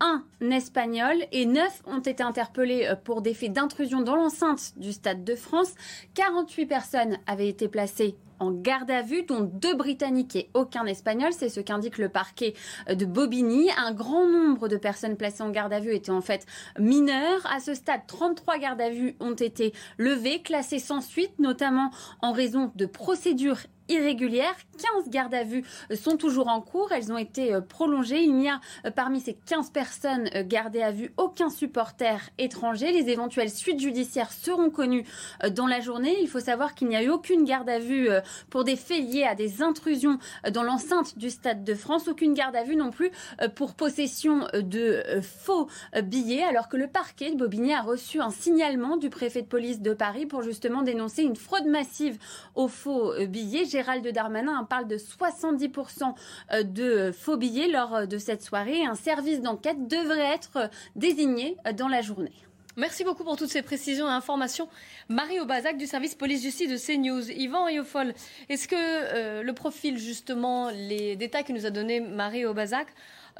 P: un espagnol et neuf ont été interpellés euh, pour des faits d'intrusion dans l'enceinte du Stade de France. 48 personnes avaient été placées en garde à vue, dont deux Britanniques et aucun Espagnol. C'est ce qu'indique le parquet euh, de Bobigny. Un grand nombre de personnes placées en garde à vue étaient en fait mineures. À ce stade, 33 gardes à vue ont été levées, classées sans suite, notamment en raison de procédures irrégulières. 15 gardes à vue sont toujours en cours. Elles ont été euh, prolongées. Il n'y a euh, parmi ces 15 personnes euh, gardées à vue aucun supporter étranger. Les éventuelles suites judiciaires seront connues dans la journée. Il faut savoir qu'il n'y a eu aucune garde à vue pour des faits liés à des intrusions dans l'enceinte du Stade de France. Aucune garde à vue non plus pour possession de faux billets alors que le parquet de Bobigny a reçu un signalement du préfet de police de Paris pour justement dénoncer une fraude massive aux faux billets. Gérald Darmanin parle de 70% euh, de faux billets lors euh, de cette soirée. Un service d'enquête devrait être euh, désigné dans la journée.
B: Merci beaucoup pour toutes ces précisions et informations. Marie Aubazac du service police-justice de CNews. Yvan Riofol, est-ce que le profil, justement, les détails que nous a donné Marie Aubazac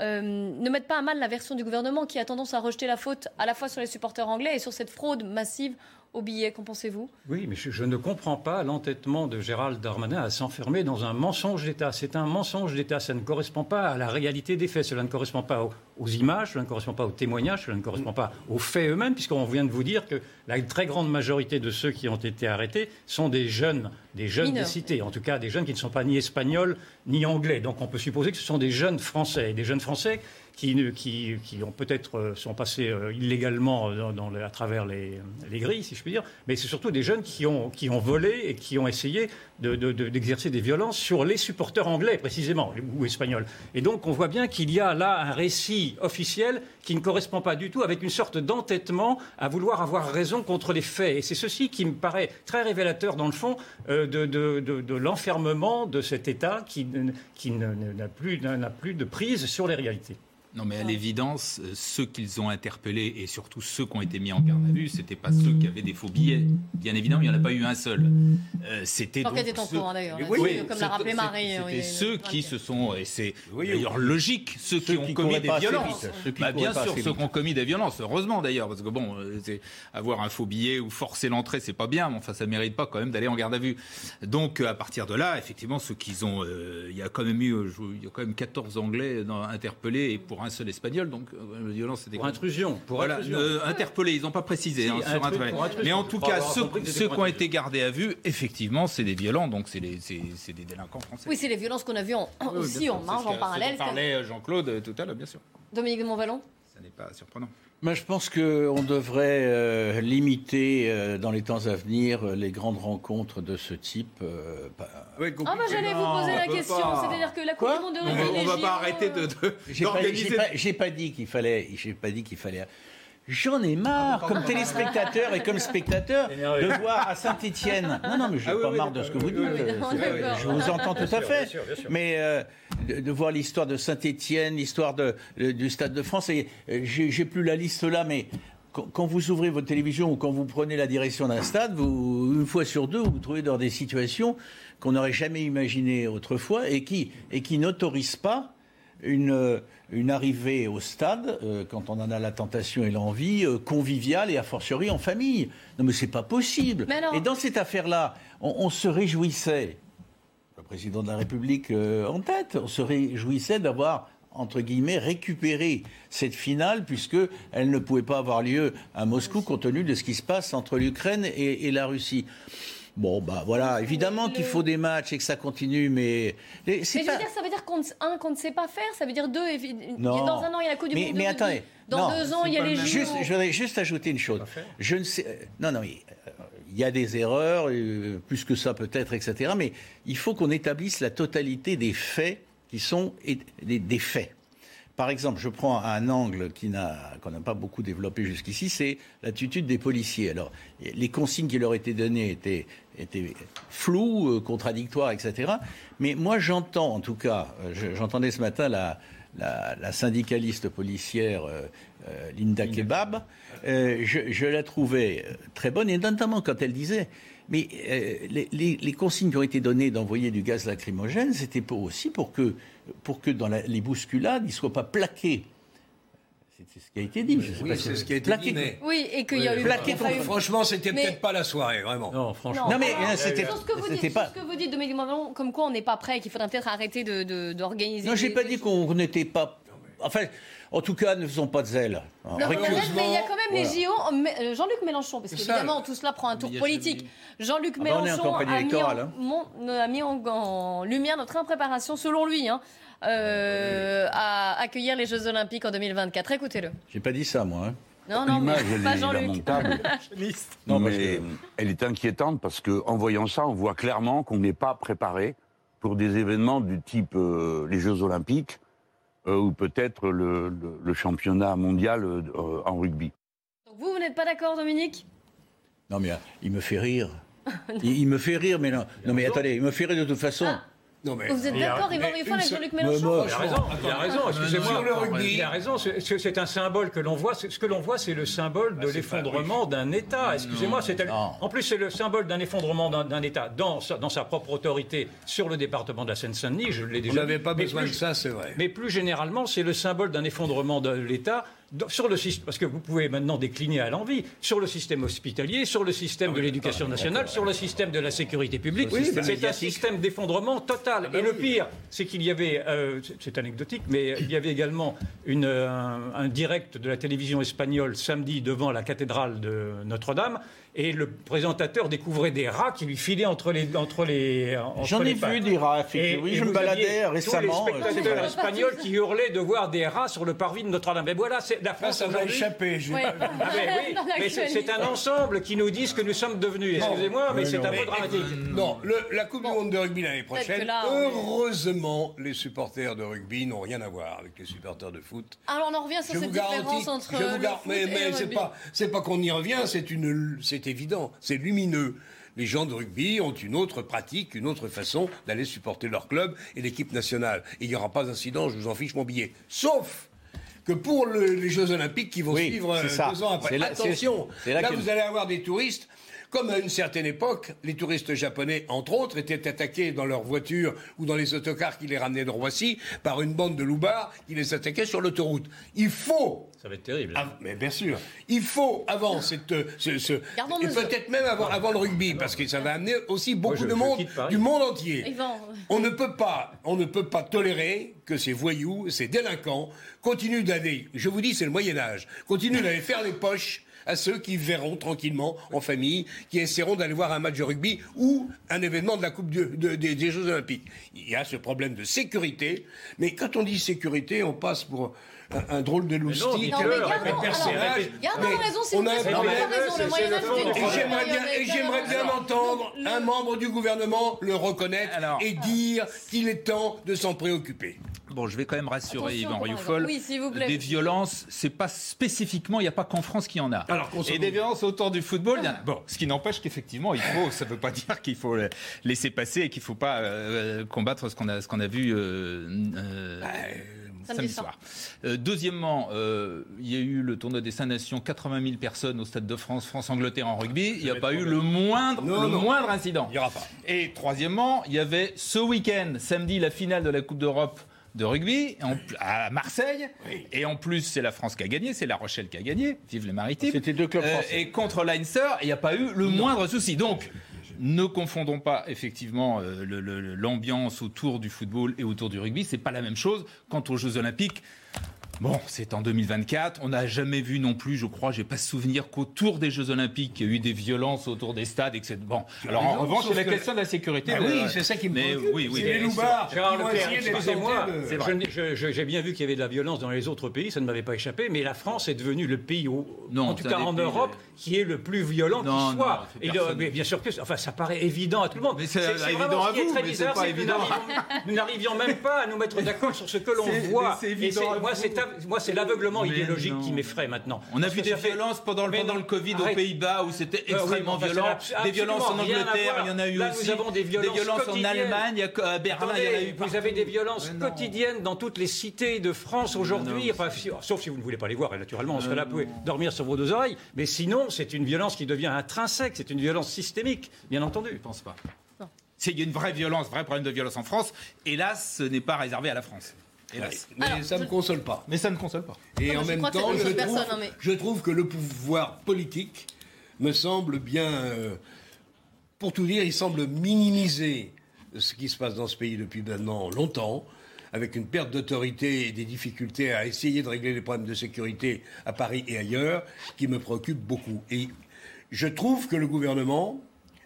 B: ne mettent pas à mal la version du gouvernement qui a tendance à rejeter la faute à la fois sur les supporters anglais et sur cette fraude massive au billet. Qu'en pensez-vous?
N: Oui, mais je, ne comprends pas l'entêtement de Gérald Darmanin à s'enfermer dans un mensonge d'État. C'est un mensonge d'État. Ça ne correspond pas à la réalité des faits. Cela ne correspond pas aux, images, cela ne correspond pas aux témoignages, cela ne correspond pas aux faits eux-mêmes, puisqu'on vient de vous dire que la très grande majorité de ceux qui ont été arrêtés sont des jeunes, des jeunes des cités. En tout cas, des jeunes qui ne sont pas ni espagnols ni anglais. Donc on peut supposer que ce sont des jeunes français. des jeunes français qui, ont peut-être euh, sont passés euh, illégalement dans, à travers les, les, grilles, si je puis dire, mais c'est surtout des jeunes qui ont, volé et qui ont essayé d'exercer de, de, des violences sur les supporters anglais, précisément, ou espagnols. Et donc, on voit bien qu'il y a là un récit officiel qui ne correspond pas du tout avec une sorte d'entêtement à vouloir avoir raison contre les faits. Et c'est ceci qui me paraît très révélateur, dans le fond, euh, de, l'enfermement de cet État qui, n'a plus de prise sur les réalités.
L: Non, mais à l'évidence, euh, ceux qu'ils ont interpellés et surtout ceux qui ont été mis en garde à vue, c'était pas ceux qui avaient des faux billets. Bien évidemment, il n'y en a pas eu un seul.
B: Euh, c'était donc est en cours, d'ailleurs. Oui, comme l'a rappelé Marie.
L: C'était ceux qui se sont, et c'est d'ailleurs logique, ceux, qui ont commis des violences. Bah, bien sûr, ceux qui ont commis des violences. Heureusement d'ailleurs, parce que bon, euh, avoir un faux billet ou forcer l'entrée, c'est pas bien, mais enfin, ça mérite pas quand même d'aller en garde à vue. Donc, à partir de là, effectivement, ceux qui ont, il y a quand même eu, il y a quand même 14 Anglais interpellés et pour un seul Espagnol, donc euh, violence c'était
N: Pour intrusion. Pour
L: voilà,
N: intrusion.
L: euh, interpellé, ils n'ont pas précisé.
N: Si,
L: hein,
N: un
L: sur
N: intrusion.
L: Mais en tout cas, ceux, ceux qui ont été gardés à vue, effectivement, c'est des violents, donc c'est les- c'est- c'est des délinquants français.
B: Oui, c'est les violences qu'on a vues en-
L: Oui,
B: aussi en marge, en parallèle.
L: parlait euh, Jean-Claude euh, tout à l'heure, bien sûr.
B: Dominique de Montvalon?
L: Ça n'est pas surprenant.
O: Moi, je pense qu'on devrait euh, limiter euh, dans les temps à venir euh, les grandes rencontres de ce type. euh,
B: Ah, bah j'allais vous poser la question. C'est-à-dire que la Coupe du Monde de
O: On
B: rugby,
O: va- on va
B: JO,
O: pas arrêter
B: euh,
O: J'ai pas, j'ai pas- j'ai pas dit qu'il fallait. J'ai pas dit qu'il fallait. J'en ai marre, comme téléspectateur et comme spectateur, de voir à Saint-Étienne. Non, non, mais je
L: Ah
O: n'ai
L: oui,
O: pas
L: oui,
O: marre de ce que vous dites.
L: oui,
O: euh. Je vous entends
L: Bien
O: tout à
L: sûr,
O: fait.
L: bien sûr, bien sûr.
O: Mais euh, de, de voir l'histoire de Saint-Étienne, l'histoire du Stade de France, et euh, j'ai plus la liste là, mais quand, vous ouvrez votre télévision ou quand vous prenez la direction d'un stade, vous, une fois sur deux, vous vous trouvez dans des situations qu'on n'aurait jamais imaginées autrefois et qui, et qui n'autorisent pas une, euh, une arrivée au stade, euh, quand on en a la tentation et l'envie, euh, conviviale et a fortiori en famille. Non mais c'est pas possible. Et dans cette affaire-là, on, on se réjouissait, président de la République euh, en tête, on se réjouissait d'avoir entre guillemets, récupéré cette finale, puisque elle ne pouvait pas avoir lieu à Moscou, compte tenu de ce qui se passe entre l'Ukraine et, et la Russie. Bon, bah voilà, évidemment qu'il faut des matchs et que ça continue, mais
B: Mais je
O: pas...
B: veux dire, ça veut dire qu'on ne- un qu'on ne sait pas faire, ça veut dire deux. évi-
O: Non.
B: Dans un an, il y a la Coupe du
O: mais,
B: Monde. de
O: mais attendez.
B: Dans
O: non,
B: deux ans, il y a les.
O: Juste, je voudrais juste ajouter une chose. Je ne sais. euh, Non, non, mais, euh, il y a des erreurs, euh, plus que ça peut-être, etc. Mais il faut qu'on établisse la totalité des faits qui sont des, faits. Par exemple, je prends un angle n'a- qu'on n'a pas beaucoup développé jusqu'ici, c'est l'attitude des policiers. Alors, les consignes qui leur étaient données étaient, étaient floues, euh, contradictoires, etc. Mais moi, j'entends, en tout cas, euh, je- j'entendais ce matin la, la, la syndicaliste policière euh, Linda Kebab, euh, je, je la trouvais euh, très bonne, et notamment quand elle disait, mais euh, les, les- les consignes qui ont été données d'envoyer du gaz lacrymogène, c'était pour- aussi pour que, pour que dans la- les bousculades, ils ne soient pas plaqués. C'est ce qui a été dit. je sais
K: Oui, c'est ce qui a été dit, mais-
B: Oui, et qu'il y a eu.
O: Plaqué
B: eu-
K: Franchement, c'était
B: Mais-
K: peut-être pas la soirée, vraiment.
N: Non, franchement.
O: Non, mais, euh, c'était-
B: sur ce que vous
O: c'était
B: dites,
O: pas-
B: ce que vous dites, Dominique Montvalon, comme quoi on n'est pas prêt, qu'il faudrait peut-être arrêter de- de- d'organiser.
O: Non, j'ai pas dit qu'on n'était pas. Enfin, en tout cas, ne faisons pas de zèle.
B: Non, mais il reste- mais il y a quand même les. JO. euh, Jean-Luc Mélenchon, parce qu'évidemment, tout cela prend un tour politique. Jean-Luc
O: Ah bah, on est en
B: Mélenchon
O: campagne
B: a mis, en,
O: hein.
B: mon- a mis en- en lumière notre impréparation, selon lui, hein, euh, à accueillir les Jeux Olympiques en 2024. Écoutez-le.
O: J'ai pas dit ça, moi. hein.
B: Non, non, mais
Q: elle
B: pas
Q: est
B: Jean-Luc.
O: Non,
Q: mais elle est inquiétante parce qu'en voyant ça, on voit clairement qu'on n'est pas préparé pour des événements du type euh, les Jeux Olympiques euh, ou peut-être le, le- le championnat mondial euh, en rugby.
B: Donc vous, vous n'êtes pas d'accord, Dominique?
O: Non, mais euh, il me fait rire. il, il me fait rire, mais non. Non, mais attendez, il me fait rire de toute façon.
K: Non, mais...
B: Vous êtes d'accord faire avec
N: une
B: Jean-Luc Mélenchon
N: Il a raison, il a raison, excusez-moi. Il a raison, c'est- un symbole que l'on voit. c'est- Ce que l'on voit, c'est le symbole de l'effondrement d'un État. Excusez-moi, c'est en plus c'est le symbole d'un effondrement d'un État dans sa, dans sa propre autorité sur le département de la Seine-Saint-Denis. Je l'ai
K: On
N: déjà.
K: n'avait
N: dit.
K: pas besoin
N: plus-
K: de ça, c'est vrai.
N: Mais plus généralement, c'est le symbole d'un effondrement de l'État sur le système, parce que vous pouvez maintenant décliner à l'envie sur le système hospitalier, sur le système de l'éducation nationale, sur le système de la sécurité publique. C'est un système d'effondrement total. Et le pire, c'est qu'il y avait, euh, c'est- anecdotique, mais il y avait également une, euh, un, un direct de la télévision espagnole samedi devant la cathédrale de Notre-Dame. Et le présentateur découvrait des rats qui lui filaient entre les entre les. entre
O: J'en ai
N: pattes.
O: vu des rats, effectivement. Oui, je me baladais récemment,
N: Tous les
O: euh, c'est
N: spectateurs espagnols qui hurlaient de voir des rats sur le parvis de Notre-Dame. Mais voilà, c'est la
K: Ça,
N: France
K: ça m'a échappé.
N: Ah, mais oui,
B: Dans
N: mais c'est un ensemble qui nous dit ce que nous sommes devenus. Excusez-moi, mais c'est un peu dramatique.
K: Non, le- la Coupe du Monde de rugby l'année prochaine,
B: là,
K: heureusement, les supporters de rugby n'ont rien à voir avec les supporters de foot.
B: Alors on en revient sur
K: Je
B: cette
K: garantis,
B: différence entre
K: je vous
B: le foot
K: mais,
B: et
K: mais c'est pas, c'est pas qu'on y revient, c'est une, c'est évident, c'est lumineux. Les gens de rugby ont une autre pratique, une autre façon d'aller supporter leur club et l'équipe nationale. Et il n'y aura pas d'incident, je vous en fiche mon billet. Sauf que pour le- les Jeux Olympiques qui vont
O: Oui,
K: suivre
O: c'est
K: euh, deux ans après,
O: C'est là-
K: attention,
O: c'est- c'est là
K: vous allez avoir des touristes. Comme à une certaine époque, les touristes japonais, entre autres, étaient attaqués dans leur voiture ou dans les autocars qui les ramenaient de Roissy par une bande de loupards qui les attaquait sur l'autoroute. Il faut
N: Ça va être terrible.
K: ah, mais bien sûr. Il faut, avant cette, euh, ce, et peut-être même avant, avant le rugby, parce que ça va amener aussi beaucoup
N: je-
K: de monde du monde entier.
B: Yvan.
K: On ne peut pas, on ne peut pas tolérer que ces voyous, ces délinquants continuent d'aller. Je vous dis, c'est le Moyen Âge. Continuent d'aller faire les poches à ceux qui verront tranquillement en famille, qui essaieront d'aller voir un match de rugby ou un événement de la Coupe de- de- des, des Jeux Olympiques. Il y a ce problème de sécurité, mais quand on dit sécurité, on passe pour un, un drôle de loustique.
N: Non, mais gardons-
K: un personnage.
B: gardons raison, s'il
K: on a un
B: c'est
K: problème.
N: c'est
K: Et j'aimerais bien,
B: période
K: et j'aimerais bien
B: Alors,
K: entendre
B: le-
K: un membre du gouvernement le reconnaître et dire qu'il est temps de s'en préoccuper.
L: Bon, je vais quand même rassurer
B: Attention,
L: Yvan Rioufol.
B: Oui, s'il vous plaît.
L: Des violences, c'est pas spécifiquement, il n'y a pas qu'en France qu'il y en a.
K: Alors,
L: Et des violences autour du football, il y en a. Bon, ce qui n'empêche qu'effectivement, il faut, ça ne veut pas dire qu'il faut laisser passer et qu'il ne faut pas euh, combattre ce qu'on a, ce qu'on a vu euh, euh,
B: Samedi
L: samedi
B: soir.
L: Euh, deuxièmement, euh, il y a eu le tournoi des Cinq Nations, 80 000 personnes au Stade de France, France-Angleterre en rugby. Il n'y a pas eu le moindre,
K: Non,
L: le
K: non.
L: moindre incident.
K: Il n'y aura pas.
L: Et troisièmement, il y avait ce week-end, samedi, la finale de la Coupe d'Europe de rugby en- à Marseille. Et en plus, c'est la France qui a gagné, c'est La Rochelle qui a gagné. Vive les Maritimes.
N: C'était deux clubs
L: Euh,
N: français.
L: et contre Leinster, il n'y a pas eu le moindre souci. Donc, ne confondons pas effectivement euh, l'ambiance autour du football et autour du rugby. C'est pas la même chose. Quant aux Jeux Olympiques, Bon, c'est en 2024. On n'a jamais vu non plus, je crois, j'ai pas souvenir qu'autour des Jeux Olympiques, il y a eu des violences autour des stades, etc. Bon, alors en revanche, c'est la
K: que-
L: question de la sécurité.
K: Ah oui,
L: euh,
K: c'est ça qui me
L: mais
K: préoccupe.
L: Oui, oui.
K: C'est les
N: excusez-moi, j'ai bien vu qu'il y avait de la violence dans les autres pays, ça ne m'avait pas échappé, mais la France est devenue le pays,
L: Non,
N: en tout cas en
L: pays,
N: Europe, qui est le plus violent
L: Non,
N: qui soit. Et le- mais bien sûr que, enfin, ça paraît évident à tout le monde.
L: Mais c'est évident à
N: ce qui est
L: vous,
N: très
L: mais c'est
N: bizarre,
L: pas évident.
N: Nous n'arrivions même pas à nous mettre d'accord sur ce que l'on voit.
L: c'est
N: Et moi, c'est moi, c'est l'aveuglement idéologique
L: non.
N: qui m'effraie maintenant.
L: On a
N: Parce
L: vu des violences pendant le,
N: Mais
L: pendant
N: non,
L: le Covid aux. Pays-Bas où c'était
N: Euh, oui,
L: extrêmement violent. Des violences en Angleterre, il y en a eu
N: Là,
L: aussi.
N: nous avons des violences,
L: en
N: quotidiennes.
L: Allemagne, à Berlin, il y en a eu partout.
N: vous avez des violences
L: Mais non.
N: quotidiennes dans toutes les cités de France aujourd'hui, enfin, sauf si vous ne voulez pas les voir, et naturellement, en ce cas-là, vous pouvez dormir sur vos deux oreilles. Mais sinon, c'est une violence qui devient intrinsèque, c'est une violence systémique, bien entendu. Je
L: pense pas. C'est- Il y a une vraie violence, vrai problème de violence en France. Hélas, ce n'est pas réservé à la France. Hélas.
K: Mais ça ne me console pas.
L: Mais ça ne console pas.
K: Et
B: Non,
K: en
B: je
K: même temps, je trouve,
B: hein, mais-
K: je trouve que le pouvoir politique me semble bien. euh, pour tout dire, il semble minimiser ce qui se passe dans ce pays depuis maintenant longtemps, avec une perte d'autorité et des difficultés à essayer de régler les problèmes de sécurité à Paris et ailleurs, qui me préoccupent beaucoup. Et je trouve que le gouvernement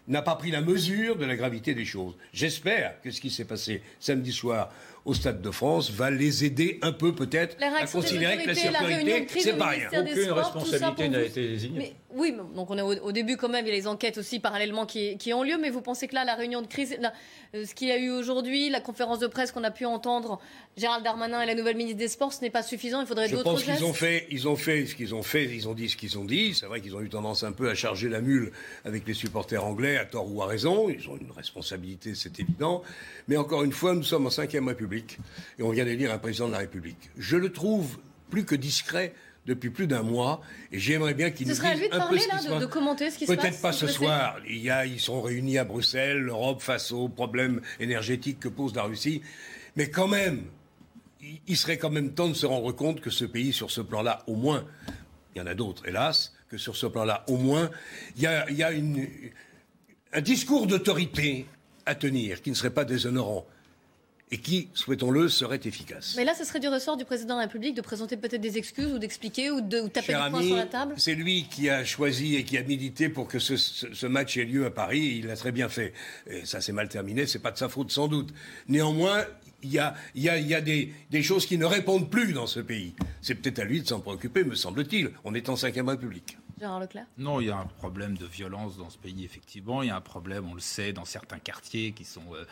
K: n'a pas pris la mesure de la gravité des choses. J'espère que ce qui s'est passé samedi soir au Stade de France va les aider un peu peut-être
B: La
K: à considérer que la sécurité, c'est pas rien.
N: Aucune responsabilité n'a été désignée.
B: Oui, donc on est au, au début quand même, il y a les enquêtes aussi parallèlement qui, qui ont lieu, mais vous pensez que là, la réunion de crise, là, euh, ce qu'il y a eu aujourd'hui, la conférence de presse qu'on a pu entendre, Gérald Darmanin et la nouvelle ministre des Sports, ce n'est pas suffisant, il faudrait
K: Je
B: d'autres
K: pense
B: gestes
K: qu'ils ont fait, ils ont fait ce qu'ils ont fait, ils ont dit ce qu'ils ont dit. C'est vrai qu'ils ont eu tendance un peu à charger la mule avec les supporters anglais, à tort ou à raison. Ils ont une responsabilité, c'est évident. Mais encore une fois, nous sommes en cinquième République et on vient d'élire un président de la République. Je le trouve plus que discret depuis plus d'un mois et j'aimerais bien qu'il
B: Ce
K: nous
B: serait à
K: dise
B: lui de
K: un peu
B: parler
K: qui se
B: de,
K: passe.
B: de commenter ce qui se passe.
K: Peut-être pas ce soir. Il y a, ils sont réunis à Bruxelles, l'Europe face aux problèmes énergétiques que pose la Russie. Mais quand même, il- il serait quand même temps de se rendre compte que ce pays, sur ce plan-là, au moins, il y en a d'autres, hélas, que sur ce plan-là, au moins, il y a, il y a une- un discours d'autorité à tenir qui ne serait pas déshonorant et qui, souhaitons-le, serait efficace.
B: Mais là, ce serait du ressort du président de la République de présenter peut-être des excuses ou d'expliquer ou de ou taper
K: Cher
B: poing
K: ami,
B: sur la table.
K: c'est lui qui a choisi et qui a milité pour que ce, ce- ce match ait lieu à Paris. Il l'a très bien fait. Et ça s'est mal terminé. C'est pas de sa faute sans doute. Néanmoins, il y a, il y a- il y a des, des choses qui ne répondent plus dans ce pays. C'est peut-être à lui de s'en préoccuper, me semble-t-il. On est en cinquième République.
B: Gérard Leclerc.
L: Non, il y a un problème de violence dans ce pays, effectivement. Il y a un problème, on le sait, dans certains quartiers qui sont euh,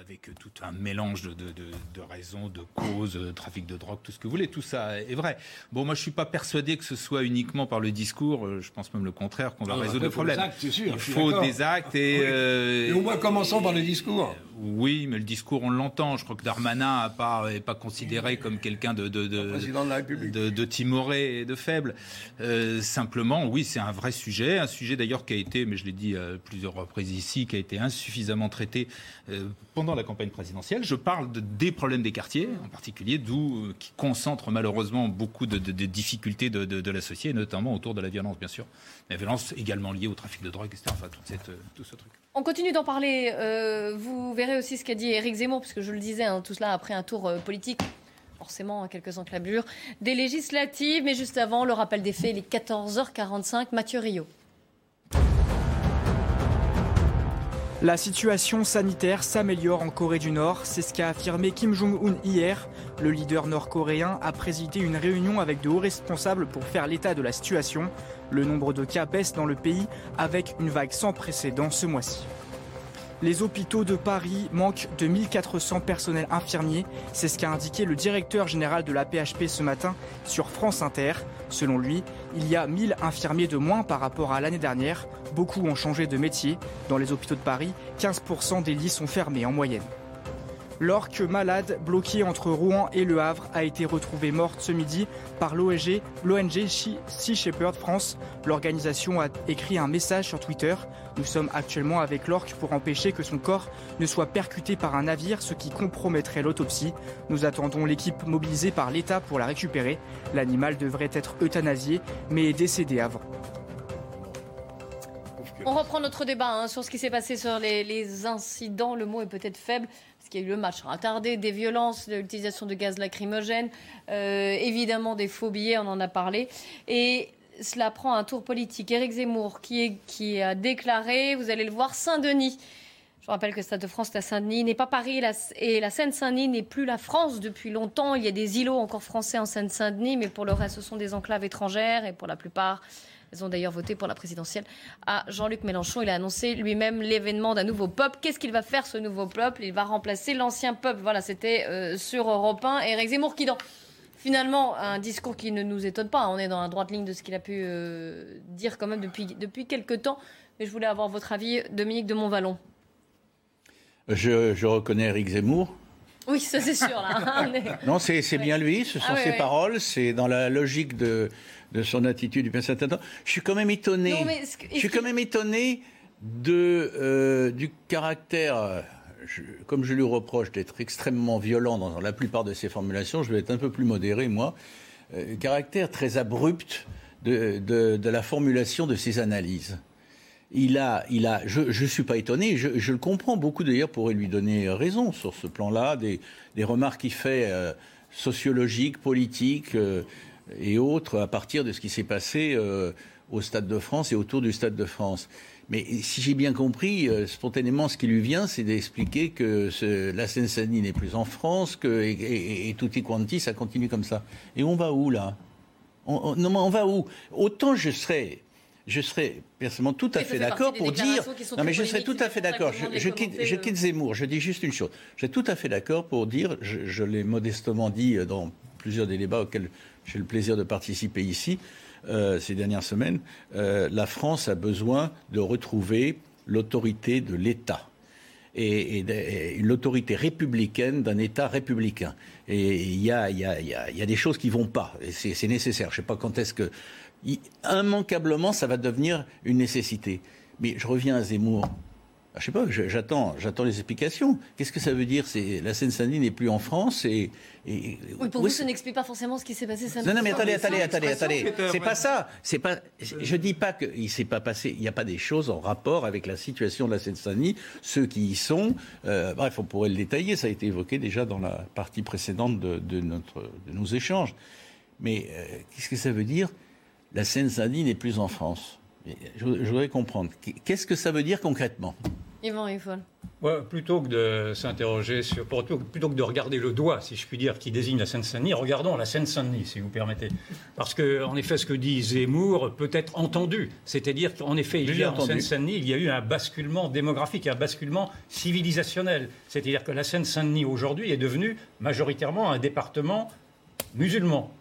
L: avec tout un mélange de, de, de, raisons, de causes, de trafic de drogue, tout ce que vous voulez. Tout ça est vrai. Bon, moi, je suis pas persuadé que ce soit uniquement par le discours. Je pense même le contraire qu'on va résoudre le problème.
K: sûr,
L: Il faut des actes et.
K: et au moins, commençons par le discours.
L: Oui, mais le discours, on l'entend. Je crois que Darmanin n'est pas, pas considéré comme quelqu'un de, de, de, de, de, timoré et de faible. Euh, simplement, oui, c'est un vrai sujet. Un sujet d'ailleurs qui a été, mais je l'ai dit à plusieurs reprises ici, qui a été insuffisamment traité euh, pendant la campagne présidentielle. Je parle de, des problèmes des quartiers, en particulier, d'où euh, qui concentrent malheureusement beaucoup de, difficultés de, la société, notamment autour de la violence, bien sûr. La violence également liée au trafic de drogue, etc. Enfin, tout, cette, tout ce truc.
B: On continue d'en parler. Euh, vous verrez aussi ce qu'a dit Éric Zemmour, puisque je le disais, hein, tout cela après un tour euh, politique, forcément à quelques enclablures, des législatives. Mais juste avant, le rappel des faits, il est 14h45. Mathieu Rio.
M: La situation sanitaire s'améliore en Corée du Nord, c'est ce qu'a affirmé Kim Jong-un hier. Le leader nord-coréen a présidé une réunion avec de hauts responsables pour faire l'état de la situation. Le nombre de cas baisse dans le pays avec une vague sans précédent ce mois-ci. Les hôpitaux de Paris manquent de 1400 personnels infirmiers. C'est ce qu'a indiqué le directeur général de la PHP ce matin sur France Inter. Selon lui, il y a 1000 infirmiers de moins par rapport à l'année dernière. Beaucoup ont changé de métier. Dans les hôpitaux de Paris, 15% des lits sont fermés en moyenne. L'orque malade, bloquée entre Rouen et Le Havre, a été retrouvée morte ce midi par l'ONG, Sea Shepherd France. L'organisation a écrit un message sur Twitter. Nous sommes actuellement avec l'orque pour empêcher que son corps ne soit percuté par un navire, ce qui compromettrait l'autopsie. Nous attendons l'équipe mobilisée par l'État pour la récupérer. L'animal devrait être euthanasié, mais est décédé avant.
B: On reprend notre débat hein, sur ce qui s'est passé sur les, incidents. Le mot est peut-être faible, parce qu'il y a eu le match retardé, des violences, l'utilisation de gaz lacrymogène, euh, évidemment des faux billets, on en a parlé. Et cela prend un tour politique. Éric Zemmour, qui, a déclaré, vous allez le voir, Saint-Denis. Je rappelle que Stade de France est à Saint-Denis, n'est pas Paris, et la Seine-Saint-Denis n'est plus la France depuis longtemps. Il y a des îlots encore français en Seine-Saint-Denis, mais pour le reste, ce sont des enclaves étrangères, et pour la plupart, elles ont d'ailleurs voté pour la présidentielle à Jean-Luc Mélenchon. Il a annoncé lui-même l'événement d'un nouveau peuple. Qu'est-ce qu'il va faire ce nouveau peuple? Il va remplacer l'ancien peuple. Voilà, c'était euh, sur Europe 1. Éric Zemmour qui, dans finalement, un discours qui ne nous étonne pas. On est dans la droite ligne de ce qu'il a pu euh, dire quand même depuis, depuis quelques temps. Mais je voulais avoir votre avis, Dominique de Montvalon.
O: Je, reconnais Éric Zemmour.
B: Oui, ça c'est sûr. Là.
O: non, c'est bien lui, ce sont ah ses paroles, c'est dans la logique de, de son attitude du certain temps. Je suis quand même étonné. je suis quand même étonné de, euh, du caractère, euh, comme je lui reproche d'être extrêmement violent dans la plupart de ses formulations, je vais être un peu plus modéré, moi, euh, caractère très abrupt de, de, la formulation de ses analyses. Il a, il a, je ne suis pas étonné, je, je, le comprends. Beaucoup d'ailleurs pourraient lui donner raison sur ce plan-là, des, des remarques qu'il fait sociologiques, politiques et autres à partir de ce qui s'est passé euh, au Stade de France et autour du Stade de France. Mais si j'ai bien compris, euh, spontanément, ce qui lui vient, c'est d'expliquer que ce, la Seine-Saint-Denis n'est plus en France, que et, tout et quanti, ça continue comme ça. Et on va où là? On, Non, on va où? Autant je serais je serais personnellement tout à fait d'accord pour dire. Non, mais je serais tout à fait d'accord. Je, quitte, je, quitte, Zemmour. Je dis juste une chose. Je suis tout à fait d'accord pour dire, je, je l'ai modestement dit dans plusieurs des débats auxquels j'ai le plaisir de participer ici euh, ces dernières semaines, euh, la France a besoin de retrouver l'autorité de l'État. Et, l'autorité républicaine d'un État républicain. Et il y a, des choses qui vont pas. Et c'est nécessaire. Je ne sais pas quand est-ce que. Immanquablement, ça va devenir une nécessité. Mais je reviens à Zemmour. Ah, je sais pas, j'attends, j'attends les explications. Qu'est-ce que ça veut dire C'est la Seine-Saint-Denis n'est plus en France et,
B: oui, pour vous, ça n'explique pas forcément ce qui s'est passé.
O: non, non, mais attendez, attendez, attendez, attendez. C'est pas ça. C'est pas. Je dis pas qu'il s'est pas passé. Il n'y a pas des choses en rapport avec la situation de la Seine-Saint-Denis. Ceux qui y sont. Euh, bref, on pourrait le détailler. Ça a été évoqué déjà dans la partie précédente de, notre de nos échanges. Mais euh, qu'est-ce que ça veut dire? La Seine-Saint-Denis n'est plus en France. Je, voudrais comprendre. Qu'est-ce que ça veut dire concrètement?
B: Yvan Eiffel.
N: Ouais, plutôt que de s'interroger sur, plutôt, plutôt que de regarder le doigt, si je puis dire, qui désigne la Seine-Saint-Denis, regardons la Seine-Saint-Denis, si vous permettez. Parce que, en effet, ce que dit Zemmour peut être entendu. C'est-à-dire qu'en effet, il y a en Seine-Saint-Denis, il y a eu un basculement démographique, un basculement civilisationnel. C'est-à-dire que la Seine-Saint-Denis aujourd'hui est devenue majoritairement un département musulman,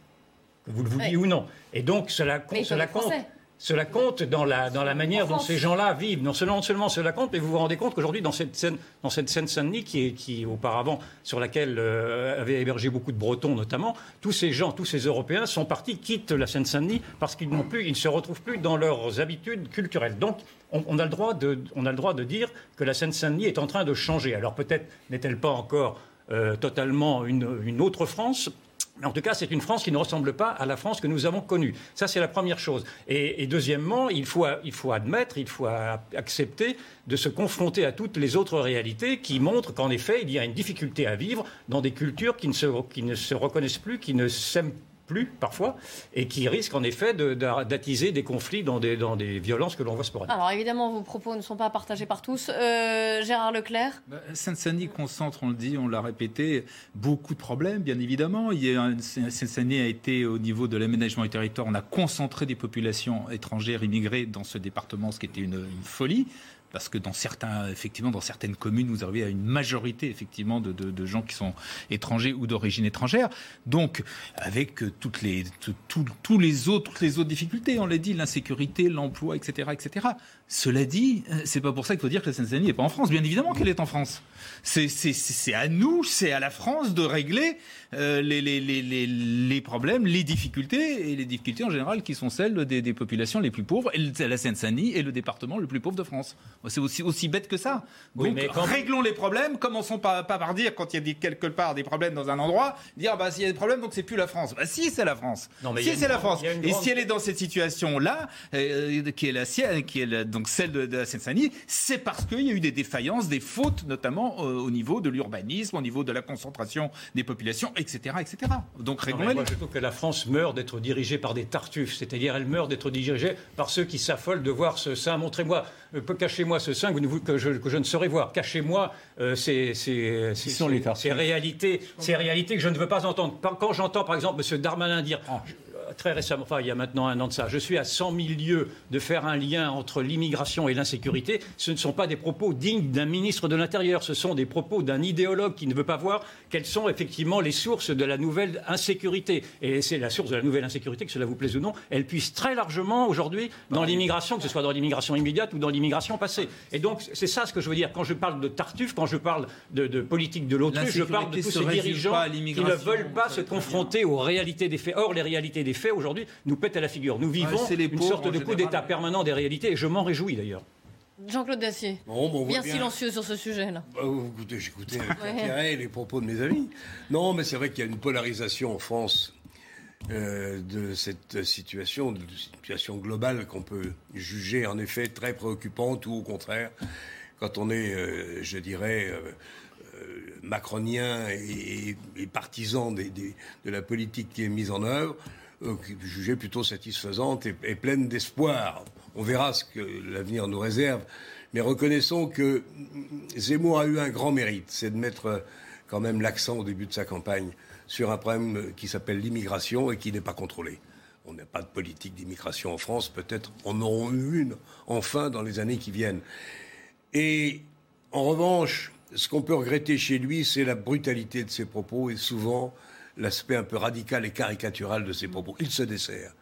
N: que vous le vouliez ou non. Et donc, cela, cela compte. Cela compte dans la, dans la manière dont ces gens-là vivent. Non seulement, seulement cela compte, mais vous vous rendez compte qu'aujourd'hui, dans cette scène, dans cette scène Saint-Denis, qui, est, qui auparavant, sur laquelle euh, avait hébergé beaucoup de Bretons notamment, tous ces gens, tous ces Européens sont partis, quittent la Seine-Saint-Denis parce qu'ils n'ont plus, ils ne se retrouvent plus dans leurs habitudes culturelles. Donc, on, a le droit de, on a le droit de dire que la Seine-Saint-Denis est en train de changer. Alors peut-être n'est-elle pas encore euh, totalement une, une autre France, en tout cas, c'est une France qui ne ressemble pas à la France que nous avons connue. Ça, c'est la première chose. Et, deuxièmement, il faut, admettre, il faut accepter de se confronter à toutes les autres réalités qui montrent qu'en effet, il y a une difficulté à vivre dans des cultures qui ne se, qui ne se reconnaissent plus, qui ne s'aiment plus parfois, et qui risquent en effet d'attiser des conflits dans des, dans des violences que l'on voit se produire.
B: Alors évidemment, vos propos ne sont pas partagés par tous. Euh, Gérard Leclerc
L: bah, Saint-Denis concentre, on le dit, on l'a répété, beaucoup de problèmes, bien évidemment. Saint-Denis a été au niveau de l'aménagement du territoire, on a concentré des populations étrangères immigrées dans ce département, ce qui était une, une folie parce que dans certains, effectivement, dans certaines communes, vous arrivez à une majorité effectivement de, gens qui sont étrangers ou d'origine étrangère. Donc, avec toutes les, tous les autres, les autres difficultés, on l'a dit, l'insécurité, l'emploi, etc., etc. Cela dit, c'est pas pour ça qu'il faut dire que la Seine-Saint-Denis n'est pas en France. Bien évidemment qu'elle est en France. C'est à nous, c'est à la France de régler euh, les, problèmes, les difficultés, et les difficultés en général qui sont celles des, des populations les plus pauvres. Et la Seine-Saint-Denis est le département le plus pauvre de France. C'est aussi, aussi bête que ça. Donc, réglons les problèmes. Commençons pas, pas par dire, quand il y a quelque part des problèmes dans un endroit, dire, bah, s'il y a des problèmes, donc c'est plus la France. Bah, si, c'est la France. Non, mais si, c'est la France. Et si elle est dans cette situation-là, euh, qui est la sienne, qui est la, donc celle de, la Seine-Saint-Denis, c'est parce qu'il y a eu des défaillances, des fautes, notamment euh, au niveau de l'urbanisme, au niveau de la concentration des populations, etc. etc. Donc réglons
N: Moi, je trouve que la France meurt d'être dirigée par des tartuffes, c'est-à-dire elle meurt d'être dirigée par ceux qui s'affolent de voir ce sein. Montrez-moi, cachez-moi ce sein que, je, que, je, ne saurais voir. Cachez-moi euh, ces, ces, ces, réalités, ces réalités que je ne veux pas entendre. Quand j'entends par exemple M. Darmanin dire ah très récemment, enfin il y a maintenant un an de ça, je suis à 100 000 lieues de faire un lien entre l'immigration et l'insécurité, ce ne sont pas des propos dignes d'un ministre de l'Intérieur, ce sont des propos d'un idéologue qui ne veut pas voir quelles sont effectivement les sources de la nouvelle insécurité. Et c'est la source de la nouvelle insécurité, que cela vous plaise ou non, elle puise très largement aujourd'hui dans l'immigration, que ce soit dans l'immigration immédiate ou dans l'immigration passée. Et donc c'est ça ce que je veux dire. Quand je parle de Tartuffe, quand je parle de, politique de l'autruche, je parle de tous ces dirigeants qui ne veulent pas se confronter aux réalités des faits. Or, les réalités des faits aujourd'hui nous pètent à la figure. Nous vivons une sorte de coup d'état permanent des réalités et je m'en réjouis d'ailleurs.
B: Jean-Claude Dacier, bien, silencieux sur ce sujet-là.
K: Bah, écoutez, j'écoutais avec intérêt les propos de mes amis. Non, mais c'est vrai qu'il y a une polarisation en France euh, de cette situation, de situation globale qu'on peut juger en effet très préoccupante ou au contraire, quand on est, euh, je dirais, euh, macronien et, partisan de la politique qui est mise en œuvre, jugée plutôt satisfaisante et, pleine d'espoir. On verra ce que l'avenir nous réserve. Mais reconnaissons que Zemmour a eu un grand mérite, c'est de mettre euh, quand même l'accent au début de sa campagne sur un problème qui s'appelle l'immigration et qui n'est pas contrôlé. On n'a pas de politique d'immigration en France, peut-être en aurons eu une enfin dans les années qui viennent. Et en revanche, ce qu'on peut regretter chez lui, c'est la brutalité de ses propos et souvent l'aspect un peu radical et caricatural de ses propos. Il se dessert.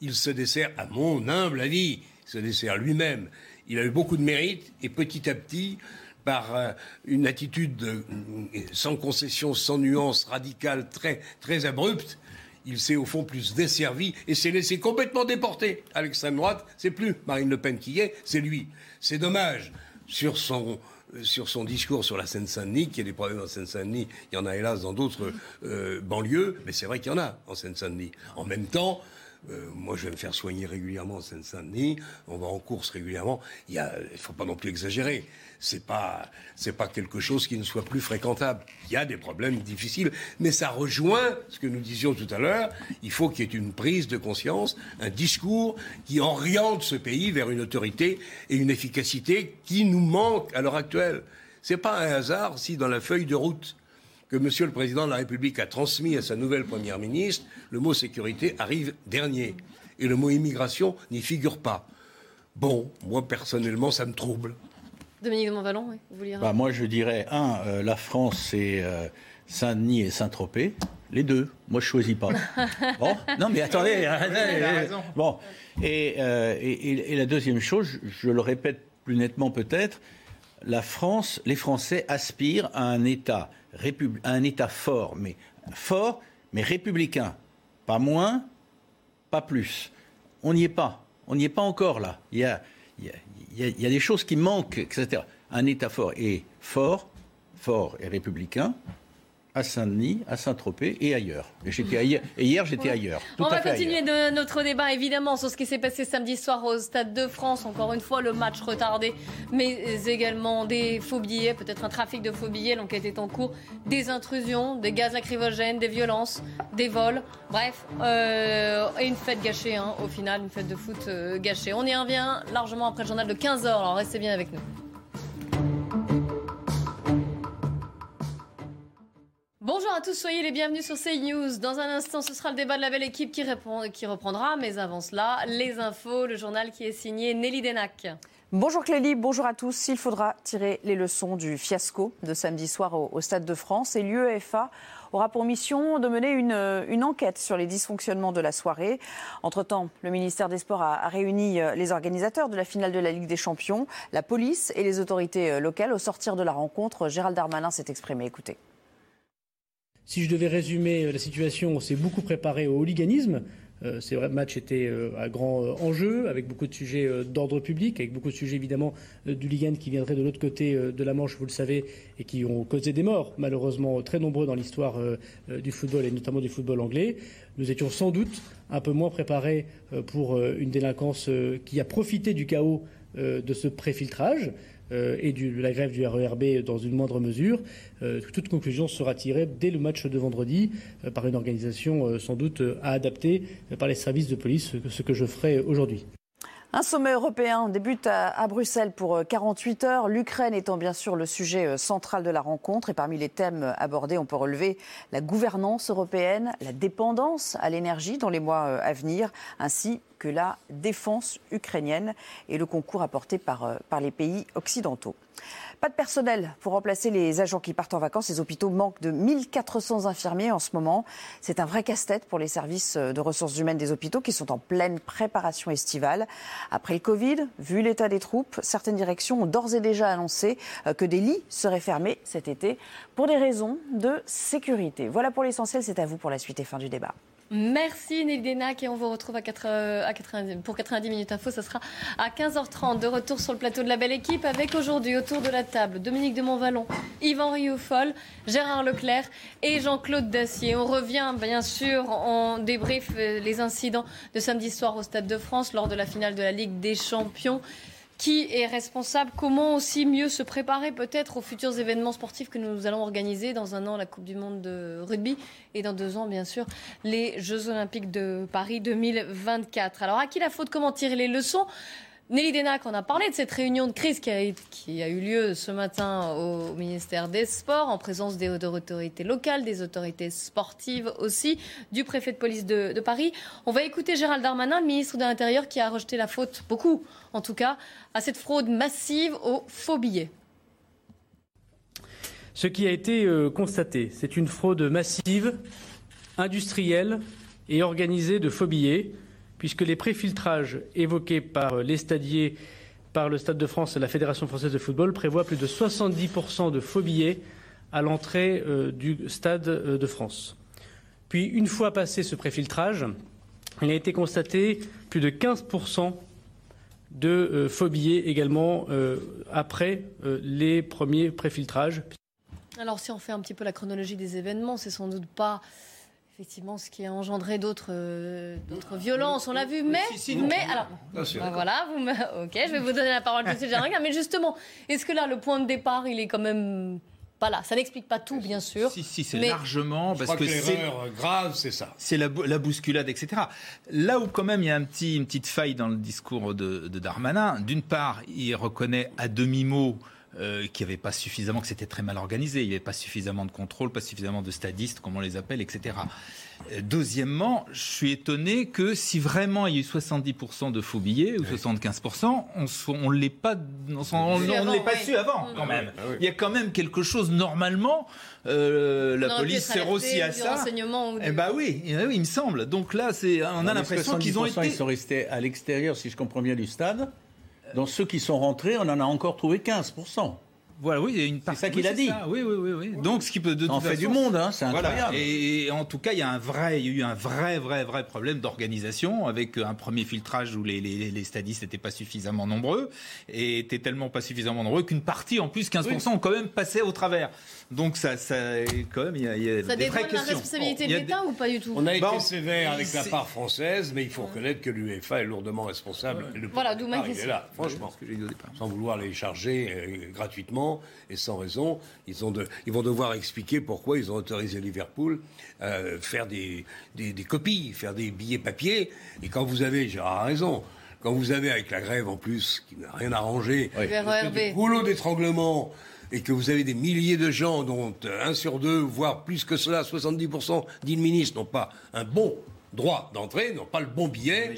K: Il se dessert, à mon humble avis, il se dessert lui-même. Il a eu beaucoup de mérite et petit à petit, par euh, une attitude euh, sans concession, sans nuance, radicale, très, très abrupte, il s'est au fond plus desservi et s'est laissé complètement déporter à l'extrême droite. C'est plus Marine Le Pen qui y est, c'est lui. C'est dommage. Sur son, sur son discours sur la Seine-Saint-Denis, qu'il y a des problèmes en Seine-Saint-Denis, il y en a hélas dans d'autres euh, banlieues, mais c'est vrai qu'il y en a en Seine-Saint-Denis. En même temps, Euh, moi, je vais me faire soigner régulièrement en Seine-Saint-Denis. On va en course régulièrement. Il ne faut pas non plus exagérer. C'est pas, c'est pas quelque chose qui ne soit plus fréquentable. Il y a des problèmes difficiles, mais ça rejoint ce que nous disions tout à l'heure. Il faut qu'il y ait une prise de conscience, un discours qui oriente ce pays vers une autorité et une efficacité qui nous manque à l'heure actuelle. C'est pas un hasard si dans la feuille de route que Monsieur le Président de la République a transmis à sa nouvelle Première ministre, le mot sécurité arrive dernier. Et le mot immigration n'y figure pas. Bon, moi personnellement, ça me trouble.
B: Dominique de Montvalon, oui, vous voulez
O: bah, Moi, je dirais, un, euh, la France, c'est euh, Saint-Denis et Saint-Tropez. Les deux. Moi, je choisis pas. bon, non, mais attendez. bon, euh, et, et, la deuxième chose, je le répète plus nettement peut-être, la France, les Français aspirent à un État un État fort, mais fort, mais républicain. Pas moins, pas plus. On n'y est pas. On n'y est pas encore là. Il y a, il y a des choses qui manquent, etc. Un État fort et fort, fort et républicain, à Saint-Denis, à Saint-Tropez et ailleurs. Et, ailleurs. et hier, j'étais ailleurs.
B: On va continuer de notre débat, évidemment, sur ce qui s'est passé samedi soir au Stade de France. Encore une fois, le match retardé, mais également des faux billets, peut-être un trafic de faux billets. L'enquête est en cours. Des intrusions, des gaz lacrymogènes, des violences, des vols. Bref, euh, et une fête gâchée, hein, au final, une fête de foot euh, gâchée. On y revient largement après le journal de 15h, alors restez bien avec nous. Bonjour à tous, soyez les bienvenus sur CNews. Dans un instant, ce sera le débat de la belle équipe qui, répond, qui reprendra. Mais avant cela, les infos, le journal qui est signé Nelly Denac.
C: Bonjour Clélie, bonjour à tous. Il faudra tirer les leçons du fiasco de samedi soir au, Stade de France et l'UEFA aura pour mission de mener une, enquête sur les dysfonctionnements de la soirée. Entre-temps, le ministère des Sports a, a, réuni euh, les organisateurs de la finale de la Ligue des Champions, la police et les autorités euh, locales. Au sortir de la rencontre, Gérald Darmanin s'est exprimé. Écoutez.
D: Si je devais résumer euh, la situation, on s'est beaucoup préparé au hooliganisme. Euh, c'est vrai, euh, à grand enjeu, avec beaucoup de sujets d'ordre public, avec beaucoup de sujets évidemment d'hooligan qui viendraient de l'autre côté de la Manche, vous le savez, et qui ont causé des morts, malheureusement très nombreux dans l'histoire du football et notamment du football anglais. Nous étions sans doute un peu moins préparés pour une délinquance qui a profité du chaos de ce préfiltrage. Euh, et de la grève du RERB dans une moindre mesure. Euh, toute conclusion sera tirée dès le match de vendredi euh, par une organisation sans doute à adapter par les services de police, ce que je ferai aujourd'hui.
C: Un sommet européen débute à, Bruxelles pour 48 euh, heures, l'Ukraine étant bien sûr le sujet central de la rencontre. Et parmi les thèmes abordés, on peut relever la gouvernance européenne, la dépendance à l'énergie dans les mois à venir, ainsi que la défense ukrainienne et le concours apporté par, par les pays occidentaux. Pas de personnel pour remplacer les agents qui partent en vacances. Les hôpitaux manquent de 1400 infirmiers en ce moment. C'est un vrai casse-tête pour les services de ressources humaines des hôpitaux qui sont en pleine préparation estivale. Après le Covid, vu l'état des troupes, certaines directions ont d'ores et déjà annoncé euh, que des lits seraient fermés cet été pour des raisons de sécurité. Voilà pour l'essentiel. C'est à vous pour la suite et fin du débat.
B: Merci Denac et on vous retrouve à 4, euh, à 90, pour 90 minutes info. Ça sera à 15h30 de retour sur le plateau de la belle équipe avec aujourd'hui autour de la table Dominique de Montvalon, Yvan Rioufol, Gérard Leclerc et Jean-Claude Dacier. On revient bien sûr, on débrief euh, les incidents de samedi soir au Stade de France lors de la finale de la Ligue des Champions qui est responsable, comment aussi mieux se préparer peut-être aux futurs événements sportifs que nous allons organiser dans un an la Coupe du Monde de rugby et dans deux ans bien sûr les Jeux Olympiques de Paris 2024. Alors à qui la faute? Comment tirer les leçons? Nelly Denac, on a parlé de cette réunion de crise qui a, qui a eu lieu ce matin au ministère des Sports en présence des, autorités locales, des autorités sportives aussi, du préfet de police de, de, Paris. On va écouter Gérald Darmanin, le ministre de l'Intérieur, qui a rejeté la faute, beaucoup en tout cas, à cette fraude massive aux faux billets.
D: Ce qui a été euh, constaté, c'est une fraude massive, industrielle et organisée de faux billets puisque les préfiltrages évoqués par les stadiers, par le Stade de France et la Fédération française de football prévoient plus de 70% de faux billets à l'entrée euh, du Stade euh, de France. Puis, une fois passé ce préfiltrage, il a été constaté plus de 15% de euh, faux billets également après les premiers préfiltrages.
B: Alors, si on fait un petit peu la chronologie des événements, c'est sans doute pas Effectivement, ce qui a engendré d'autres euh, d'autres violences, on l'a vu. Mais, mais alors, bah voilà, vous me- ok, je vais vous donner la parole tout de suite. Mais justement, est-ce que là, le point de départ, il est quand même pas là? Ça n'explique pas tout, bien sûr.
L: Si, si, c'est
B: mais-
L: largement
K: Je
L: parce
K: crois
L: que,
K: que
L: c'est
K: l'erreur grave, c'est ça.
L: c'est la, bou- la bousculade, etc. Là où quand même il y a un petit, une petite faille dans le discours de, de Darmanin, d'une part, il reconnaît à demi-mot euh, qu'il n'y avait pas suffisamment, que c'était très mal organisé, il n'y avait pas suffisamment de contrôle, pas suffisamment de stadistes, comme on les appelle, etc. Euh, Deuxièmement, je suis étonné que si vraiment il y a eu 70% de faux billets ou 75%, on ne on l'ait pas, on, pas
B: oui.
L: su avant quand même. Il y a quand même quelque chose normalement. euh, la police sert aussi à ça.
B: renseignement ou
L: Eh
B: du-
L: ben oui, oui, il me semble. Donc là, c'est, on a l'impression qu'ils ont
O: 70%,
L: été.
O: Ils sont restés à l'extérieur, si je comprends bien, du stade. Dans ceux qui sont rentrés, on en a encore trouvé 15%.
L: Voilà, oui, il y a une
O: C'est
L: partie.
O: ça qu'il
L: oui,
O: a
L: c'est
O: dit.
L: ça. Oui, oui, oui, oui. Donc, ce qui peut de
O: Ça en
L: toute
O: fait
L: façon-
O: du monde, hein, c'est
L: Voilà.
O: incroyable.
L: Et en tout cas, il y a un vrai, il y a eu un vrai, vrai, vrai problème d'organisation avec un premier filtrage où les, les, les stadistes n'étaient pas suffisamment nombreux et étaient tellement pas suffisamment nombreux qu'une partie, en plus, 15%, ont quand même passé au travers. Donc, ça, ça, quand même, il y a, y a
B: Ça
L: des vraies
B: la
L: questions.
B: responsabilité
L: Bon, il y
B: de l'État ou pas du tout
K: On a été
L: Bon,
K: sévère avec la part française, mais il faut reconnaître que l'UEFA est lourdement responsable. Le
B: Voilà, d'où ma question.
K: là, franchement. Sans vouloir les charger euh, gratuitement et sans raison, ils, ont de- ils vont devoir expliquer pourquoi ils ont autorisé Liverpool à faire des, des- des copies, faire des billets papier. Et quand vous avez, Gérard a raison, quand vous avez avec la grève en plus, qui n'a rien arrangé,
B: Le RERB.
K: rouleau d'étranglement et que vous avez des milliers de gens, dont euh, un sur deux, voire plus que cela, 70%, dit le ministre, n'ont pas un bon droit d'entrée, n'ont pas le bon billet.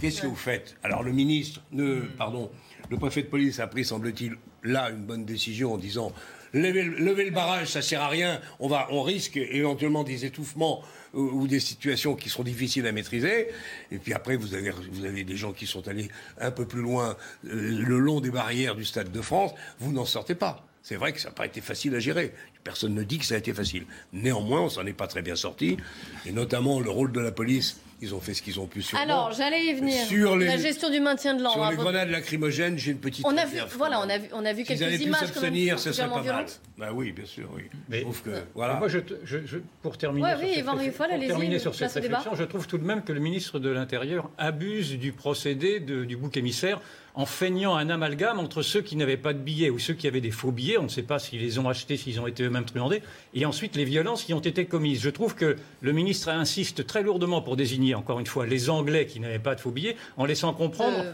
K: Qu'est-ce que vous faites? Alors le ministre, ne, pardon, le préfet de police a pris, semble-t-il, là une bonne décision en disant levez, le- barrage, ça sert à rien, on, va, on risque éventuellement des étouffements ou, ou des situations qui seront difficiles à maîtriser. Et puis après, vous avez, vous avez des gens qui sont allés un peu plus loin euh, le long des barrières du Stade de France, vous n'en sortez pas. C'est vrai que ça n'a pas été facile à gérer. Personne ne dit que ça a été facile. Néanmoins, on s'en est pas très bien sorti. Et notamment, le rôle de la police, ils ont fait ce qu'ils ont pu sur
B: Alors, j'allais y venir.
K: Sur les-
B: La gestion du maintien de
K: Sur
B: l'ordre.
K: les grenades lacrymogènes, j'ai une petite
B: On a vu, voilà, on a vu, on a vu
K: S'ils
B: quelques
K: avaient pu
B: images
K: s'abstenir, ce serait pas mal. Bah oui, bien sûr, oui.
N: Mais-
K: je trouve que,
N: Mais
K: voilà.
N: Moi, je, je- je- pour terminer,
B: Ouais,
N: sur,
B: oui,
N: cette
B: Yvan
N: pour terminer sur cette réflexion, je trouve tout de même que le ministre de l'Intérieur abuse du procédé de- du bouc émissaire en feignant un amalgame entre ceux qui n'avaient pas de billets ou ceux qui avaient des faux billets, on ne sait pas s'ils les ont achetés, s'ils ont été eux-mêmes truandés, et ensuite les violences qui ont été commises. Je trouve que le ministre insiste très lourdement pour désigner, encore une fois, les Anglais qui n'avaient pas de faux billets, en laissant comprendre...
B: Euh,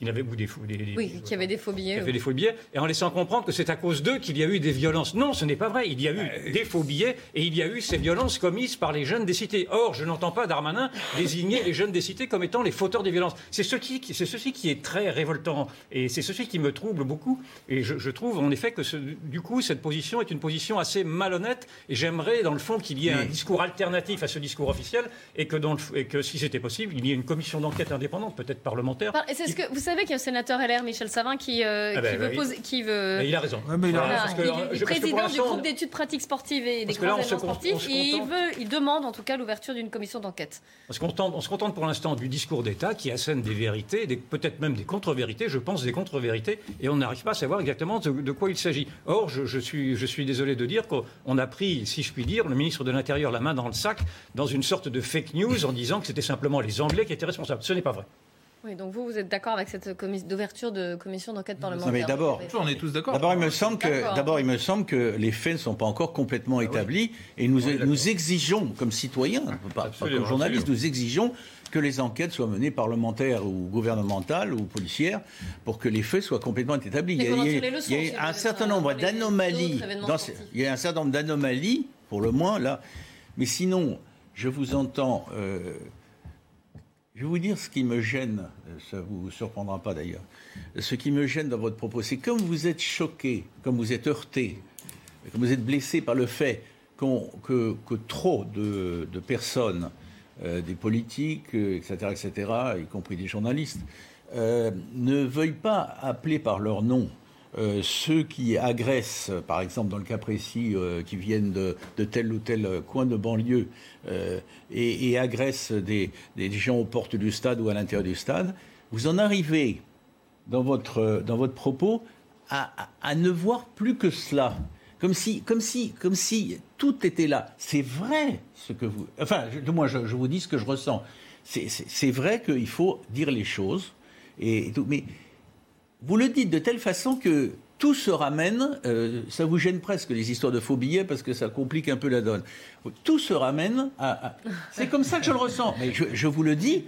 N: qui n'avaient ou des faux des- des-
B: Oui, qui avait des faux billets.
N: qui
B: oui.
N: des faux billets, et en laissant comprendre que c'est à cause d'eux qu'il y a eu des violences. Non, ce n'est pas vrai. Il y a eu des faux billets et il y a eu ces violences commises par les jeunes des cités. Or, je n'entends pas Darmanin désigner les jeunes des cités comme étant les fauteurs des violences. C'est ceci, qui- c'est ceci qui est très révoltant et c'est ceci qui me trouble beaucoup. Et je, je trouve en effet que ce- du coup, cette position est une position assez malhonnête et j'aimerais dans le fond qu'il y ait un discours alternatif à ce discours officiel et que, dans le f- et que si c'était possible, il y ait une commission d'enquête indépendante, peut-être parlementaire.
B: Par- et c'est ce que vous savez qu'il y a un sénateur LR, Michel Savin, qui, euh,
N: Ah ben,
B: qui veut
N: oui.
B: poser, qui veut.
N: Mais il a raison.
B: Voilà,
N: Parce que,
B: il, est
N: je- parce que pour
B: président du groupe d'études pratiques sportives et des grands événements sportifs. Et il,
N: contente-
B: veut, il demande en tout cas l'ouverture d'une commission d'enquête.
N: On se, contente, on se contente pour l'instant du discours d'État qui assène des vérités, des- peut-être même des contre-vérités, je pense des contre-vérités, et on n'arrive pas à savoir exactement de, de quoi il s'agit. Or, je, je suis, je suis désolé de dire qu'on a pris, si je puis dire, le ministre de l'Intérieur la main dans le sac dans une sorte de fake news en disant que c'était simplement les Anglais qui étaient responsables. Ce n'est pas vrai.
B: Oui, donc vous, vous êtes d'accord avec cette d'ouverture de commission d'enquête parlementaire
O: Non, mais d'abord,
L: On est tous d'accord.
O: D'abord, il me semble que, d'abord, il me semble que les faits ne sont pas encore complètement établis et nous, nous exigeons, comme citoyens, pas, pas comme journalistes, nous exigeons que les enquêtes soient menées parlementaires ou gouvernementales ou policières pour que les faits soient complètement établis. Il y a,
B: qu'on en
O: il y a-
B: tire les leçons
O: il y a
B: aussi,
O: un certain nombre d'anomalies. Il y a un certain nombre d'anomalies, pour le moins, là. Mais sinon, je vous entends. euh, je vais vous dire ce qui me gêne, euh, ça ne vous surprendra pas d'ailleurs. Ce qui me gêne dans votre propos, c'est comme vous êtes choqué, comme vous êtes heurté, comme vous êtes blessé par le fait que, trop de, personnes, euh, des politiques, euh, etc., etc., y compris des journalistes, ne veuillent pas appeler par leur nom euh, ceux qui agressent, par exemple dans le cas précis, euh, qui viennent de, tel ou tel coin de banlieue euh, et, agressent des, gens aux portes du stade ou à l'intérieur du stade, vous en arrivez dans votre, dans votre propos à ne voir plus que cela. Comme si, comme si, comme si tout était là. C'est vrai ce que vous. Enfin, je, moi, je, vous dis ce que je ressens. C'est vrai qu'il faut dire les choses. Et, tout, mais vous le dites de telle façon que tout se ramène, euh, ça vous gêne presque les histoires de faux billets parce que ça complique un peu la donne. Tout se ramène à. C'est comme ça que je le ressens. Mais je, vous le dis.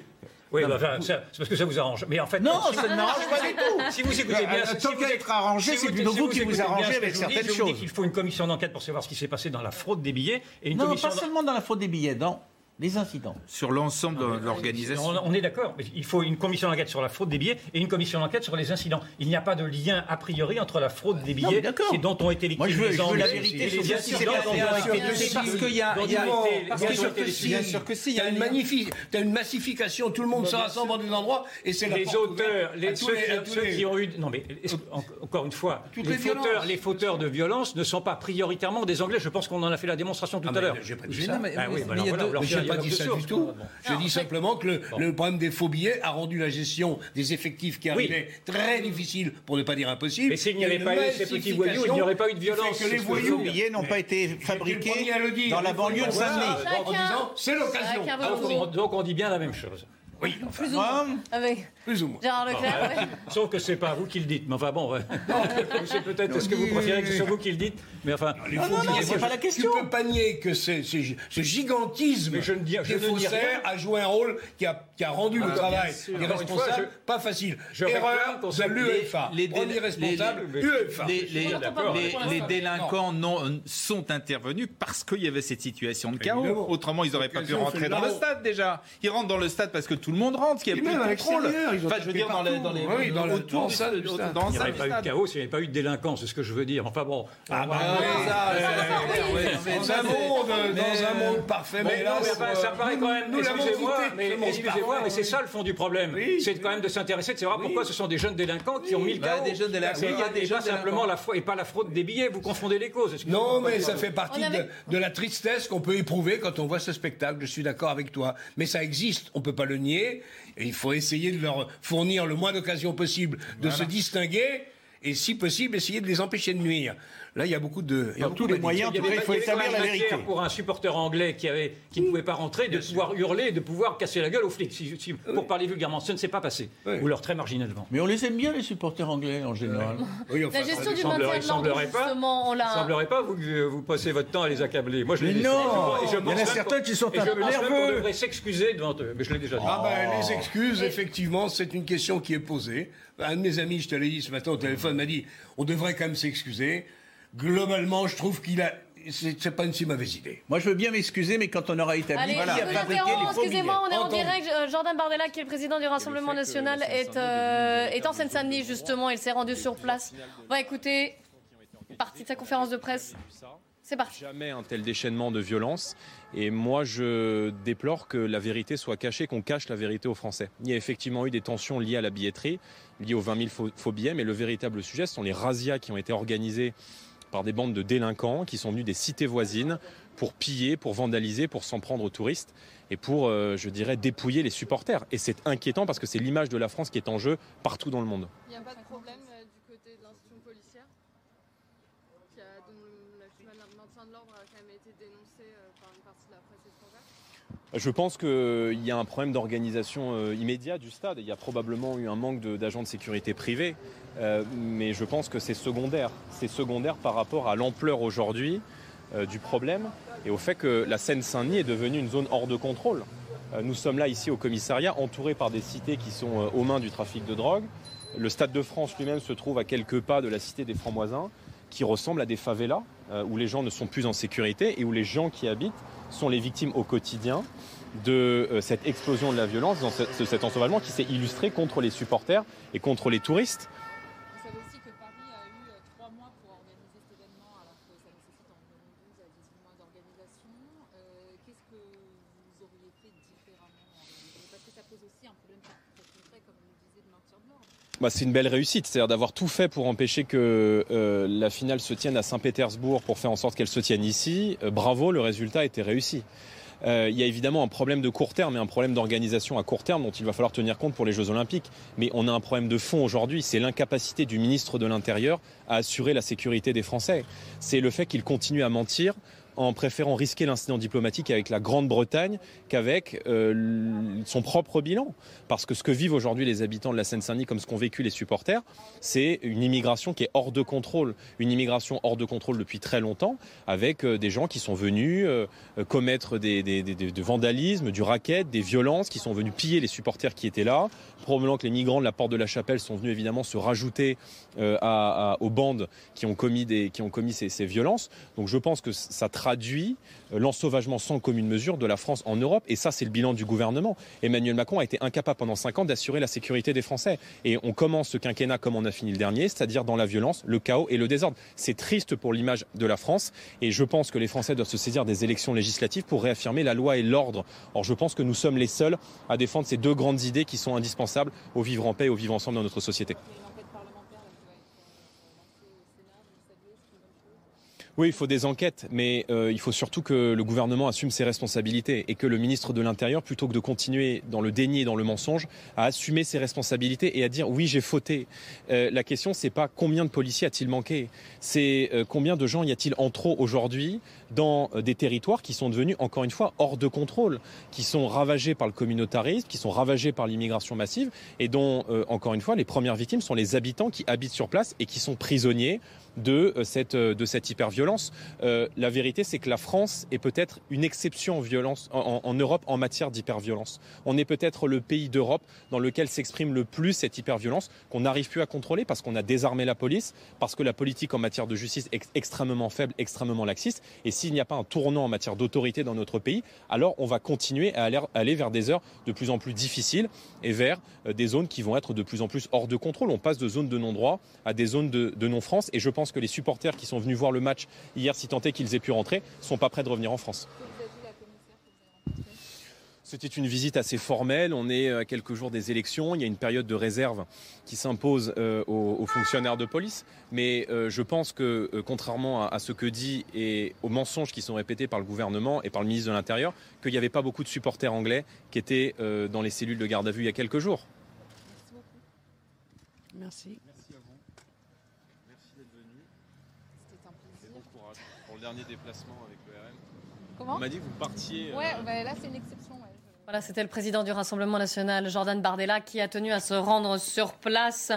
N: Oui, bah, c'est parce que ça vous arrange. Mais en fait,
O: non, ça ne m'arrange pas du tout.
N: Si vous écoutez bien,
O: euh, tant qu'à être arrangé, c'est plutôt vous qui vous arrangez avec certaines choses. Je vous dis
N: qu'il faut une commission d'enquête pour savoir ce qui s'est passé dans la fraude des billets et une
O: non,
N: commission
O: pas seulement dans la fraude des billets, dans les incidents.
L: Sur l'ensemble de l'organisation.
N: On, est d'accord. Il faut une commission d'enquête sur la fraude des billets et une commission d'enquête sur les incidents. Il n'y a pas de lien a priori entre la fraude des billets et dont ont été victimes
O: les gens. la vérité
L: et les incidents Parce qu'il y a, bien sûr que si, il y a une une massification, tout le monde se rassemble dans des endroits et c'est
N: les auteurs, les ceux qui ont eu non mais encore une fois, les fauteurs, les fauteurs de violence ne sont pas prioritairement des Anglais. Je pense qu'on en a fait la démonstration tout à l'heure.
L: J'ai pas dit ça. Pas dit ça du tout. Je dis simplement que le, problème des faux billets a rendu la gestion des effectifs qui arrivaient très difficile, pour ne pas dire impossible.
N: Mais s'il n'y avait pas eu ces petits voyous, il n'y aurait pas eu de violence.
O: Que les voyous billets n'ont pas été fabriqués dans la banlieue de Saint-Denis.
L: En disant, c'est l'occasion.
N: Donc on dit bien la même chose.
L: Oui,
B: plus, ou moins. Avec
L: plus ou moins.
B: Gérard Leclerc, oui.
N: Sauf que c'est pas vous qui le dites. Mais enfin bon, c'est peut-être ce que vous préférez que ce soit vous qui le dites. Mais enfin,
L: non, non, non, c'est pas la question. Tu peux pas nier que ce gigantisme je ne dis, je des faussaires a joué un rôle qui a, qui a rendu le travail des responsables pas facile. Je Erreur de l'UEFA. Les, les, responsables, UEFA. Les, délinquants non, sont intervenus parce qu'il y avait cette situation de chaos. Autrement, ils n'auraient pas pu rentrer dans le stade déjà. Ils rentrent dans le stade parce que tout le monde rentre, qu'il n'y a plus de contrôle.
N: Enfin, je veux dire, dans les, dans les, oui, dans autour du stade. Il n'y aurait pas eu de chaos s'il n'y avait pas eu de délinquance, c'est ce que je veux dire. Enfin bon.
L: Ah bah dans un monde, dans un monde parfait, mais là,
N: ça paraît quand même. Excusez-moi, mais excusez-moi, mais c'est ça le fond du problème. C'est quand même de s'intéresser, de savoir pourquoi ce sont des jeunes délinquants qui ont mis le bah, chaos.
L: Des jeunes délinquants.
N: Il y a déjà simplement la et pas la fraude des billets. Vous confondez les causes.
L: Non, mais ça fait partie de la tristesse qu'on peut éprouver quand on voit ce spectacle. Je suis d'accord avec toi, mais ça existe. On peut pas le nier. Et il faut essayer de leur fournir le moins d'occasions possible de se distinguer et si possible essayer de les empêcher de nuire. Là, il y a beaucoup de.
N: Il y a tous les moyens. il, faut établir la vérité. Pour un supporter anglais qui avait, qui ne pouvait pas rentrer, de pouvoir hurler, de pouvoir casser la gueule aux flics. pour parler vulgairement, ça ne s'est pas passé. Ou leur très marginalement.
O: Mais on les aime bien les supporters anglais en général.
B: la gestion du maintien de l'ordre, justement, on l'a.
N: semblerait pas vous vous passez votre temps à les accabler.
O: Moi, je les non. Il y en a certains qui sont un peu nerveux.
N: On devrait s'excuser devant eux. Mais je l'ai déjà dit.
L: Ah ben les excuses, effectivement, c'est une question qui est posée. Un de mes amis, je te l'ai dit ce matin au téléphone, m'a dit on devrait quand même s'excuser globalement, je trouve qu'il a. C'est pas une si mauvaise idée.
O: Moi, je veux bien m'excuser, mais quand on aura établi
B: voilà. qui a fabriqué les Excusez-moi, on est en direct. Euh, Jordan Bardella, qui est le président du Rassemblement national, est, euh, est en Seine-Saint-Denis, justement. Il s'est rendu sur place. On va écouter partie de sa conférence de presse. C'est parti.
F: Jamais un tel déchaînement de violence. Et moi, je déplore que la vérité soit cachée, qu'on cache la vérité aux Français. Il y a effectivement eu des tensions liées à la billetterie, liées aux 20 000 faux, billets, mais le véritable sujet, ce sont les razzias qui ont été organisées par des bandes de délinquants qui sont venus des cités voisines pour piller, pour vandaliser, pour s'en prendre aux touristes et pour, euh, je dirais, dépouiller les supporters. Et c'est inquiétant parce que c'est l'image de la France qui est en jeu partout dans le monde
R: euh, du côté de l'institution policière qui a, dont le maintien de l'ordre a quand même été dénoncé euh, par une partie de la presse étrangère
F: je pense qu'il y a un problème d'organisation immédiat du stade. Il y a probablement eu un manque d'agents de, sécurité privés. Euh, mais je pense que c'est secondaire. C'est secondaire par rapport à l'ampleur aujourd'hui euh, du problème et au fait que la Seine-Saint-Denis est devenue une zone hors de contrôle. Euh, nous sommes là ici au commissariat, entourés par des cités qui sont aux mains du trafic de drogue. Le Stade de France lui-même se trouve à quelques pas de la cité des Francs-Moisins, qui ressemble à des favelas, où les gens ne sont plus en sécurité et où les gens qui habitent sont les victimes au quotidien de cette explosion de la violence, de cet ensauvagement qui s'est illustré contre les supporters et contre les touristes. Bah, c'est une belle réussite, c'est-à-dire d'avoir tout fait pour empêcher que euh, la finale se tienne à Saint-Pétersbourg, pour faire en sorte qu'elle se tienne ici. Euh, bravo, le résultat a été réussi. Euh, il y a évidemment un problème de court terme et un problème d'organisation à court terme dont il va falloir tenir compte pour les Jeux Olympiques. Mais on a un problème de fond aujourd'hui, c'est l'incapacité du ministre de l'Intérieur à assurer la sécurité des Français. C'est le fait qu'il continue à mentir en préférant risquer l'incident diplomatique avec la Grande-Bretagne qu'avec euh, son propre bilan. Parce que ce que vivent aujourd'hui les habitants de la Seine-Saint-Denis, comme ce qu'ont vécu les supporters, c'est une immigration qui est hors de contrôle. Une immigration hors de contrôle depuis très longtemps, avec euh, des gens qui sont venus euh, commettre des, des, des, des vandalisme, du racket, des violences, qui sont venus piller les supporters qui étaient là. Probablement que les migrants de la porte de la chapelle sont venus évidemment se rajouter aux bandes qui ont commis, des, qui ont commis ces, ces violences. Donc je pense que ça euh, l'ensauvagement sans commune mesure de la France en Europe. Et ça, c'est le bilan du gouvernement. Emmanuel Macron a été incapable pendant cinq ans d'assurer la sécurité des Français. Et on commence ce quinquennat comme on a fini le dernier, c'est-à-dire dans la violence, le chaos et le désordre. C'est triste pour l'image de la France. Et je pense que les Français doivent se saisir des élections législatives pour réaffirmer la loi et l'ordre. Or, je pense que nous sommes les seuls à défendre ces deux grandes idées qui sont indispensables au vivre en paix et au vivre ensemble dans notre société. Oui, il faut des enquêtes, mais euh, il faut surtout que le gouvernement assume ses responsabilités et que le ministre de l'Intérieur, plutôt que de continuer dans le déni et dans le mensonge, a assumé ses responsabilités et à dire oui, j'ai fauté. Euh, la question, c'est pas combien de policiers a-t-il manqué, c'est euh, combien de gens y a-t-il en trop aujourd'hui dans des territoires qui sont devenus, encore une fois, hors de contrôle, qui sont ravagés par le communautarisme, qui sont ravagés par l'immigration massive et dont, encore une fois, les premières victimes sont les habitants qui habitent sur place et qui sont prisonniers de cette, de cette hyperviolence. Euh, la vérité, c'est que la France est peut-être une exception en, violence, en, Europe en matière d'hyperviolence. On est peut-être le pays d'Europe dans lequel s'exprime le plus cette hyperviolence qu'on n'arrive plus à contrôler parce qu'on a désarmé la police, parce que la politique en matière de justice est extrêmement faible, extrêmement laxiste. Et s'il n'y a pas un tournant en matière d'autorité dans notre pays, alors on va continuer à aller, vers des heures de plus en plus difficiles et vers euh, des zones qui vont être de plus en plus hors de contrôle. On passe de zones de non-droit à des zones de non-France. Et je pense que les supporters qui sont venus voir le match hier, si tant est qu'ils aient pu rentrer, sont pas prêts de revenir en France. C'était une visite assez formelle. On est à quelques jours des élections. Il y a une période de réserve qui s'impose euh, aux, aux, fonctionnaires de police. Mais euh, je pense que, euh, contrairement à, à, ce que dit et aux mensonges qui sont répétés par le gouvernement et par le ministre de l'Intérieur, qu'il n'y avait pas beaucoup de supporters anglais qui étaient euh, dans les cellules de garde à vue il y a quelques jours.
C: Merci
F: d'être venu. C'était un plaisir. Et bon courage pour le dernier déplacement avec le RM.
B: Comment
F: On m'a dit que vous partiez.
B: Ouais, bah là c'est une exception. Voilà, c'était le président du Rassemblement national, Jordan Bardella, qui a tenu à se rendre sur place,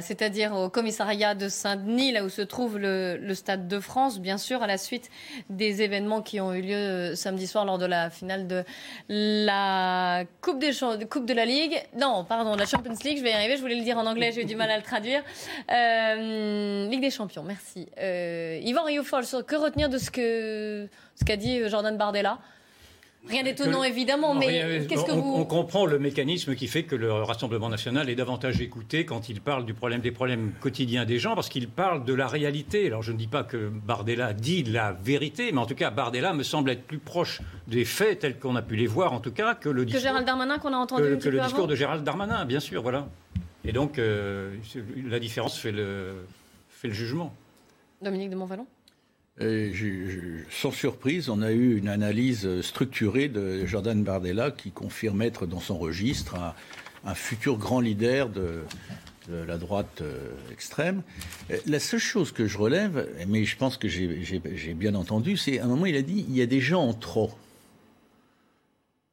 B: c'est-à-dire au commissariat de Saint-Denis, là où se trouve le, le, Stade de France, bien sûr, à la suite des événements qui ont eu lieu euh, samedi soir lors de la finale de la Coupe, des coupe de la Ligue. Non, pardon, la Champions League, je vais y arriver, je voulais le dire en anglais, j'ai eu du mal à le traduire. Euh, Ligue des Champions, merci. Euh, Yvan Rioufol, que retenir de ce qu'a ce qu'a dit Jordan Bardella? Rien d'étonnant, évidemment, mais qu'est-ce que
N: on,
B: vous...
N: On comprend le mécanisme qui fait que le Rassemblement national est davantage écouté quand il parle du problème, des problèmes quotidiens des gens, parce qu'il parle de la réalité. Alors, je ne dis pas que Bardella dit la vérité, mais en tout cas, Bardella me semble être plus proche des faits tels qu'on a pu les voir, en tout cas, que le discours...
B: Que Gérald Darmanin qu'on a entendu
N: Que,
B: un
N: que le discours
B: avant.
N: de Gérald Darmanin, bien sûr, voilà. Et donc, euh, la différence fait le, fait le jugement.
B: Dominique de Montvalon?
O: Et je, je, sans surprise, on a eu une analyse structurée de Jordan Bardella qui confirme être dans son registre un, un futur grand leader de, de la droite euh, extrême. La seule chose que je relève, mais je pense que j'ai bien entendu, c'est à un moment il a dit il y a des gens en trop.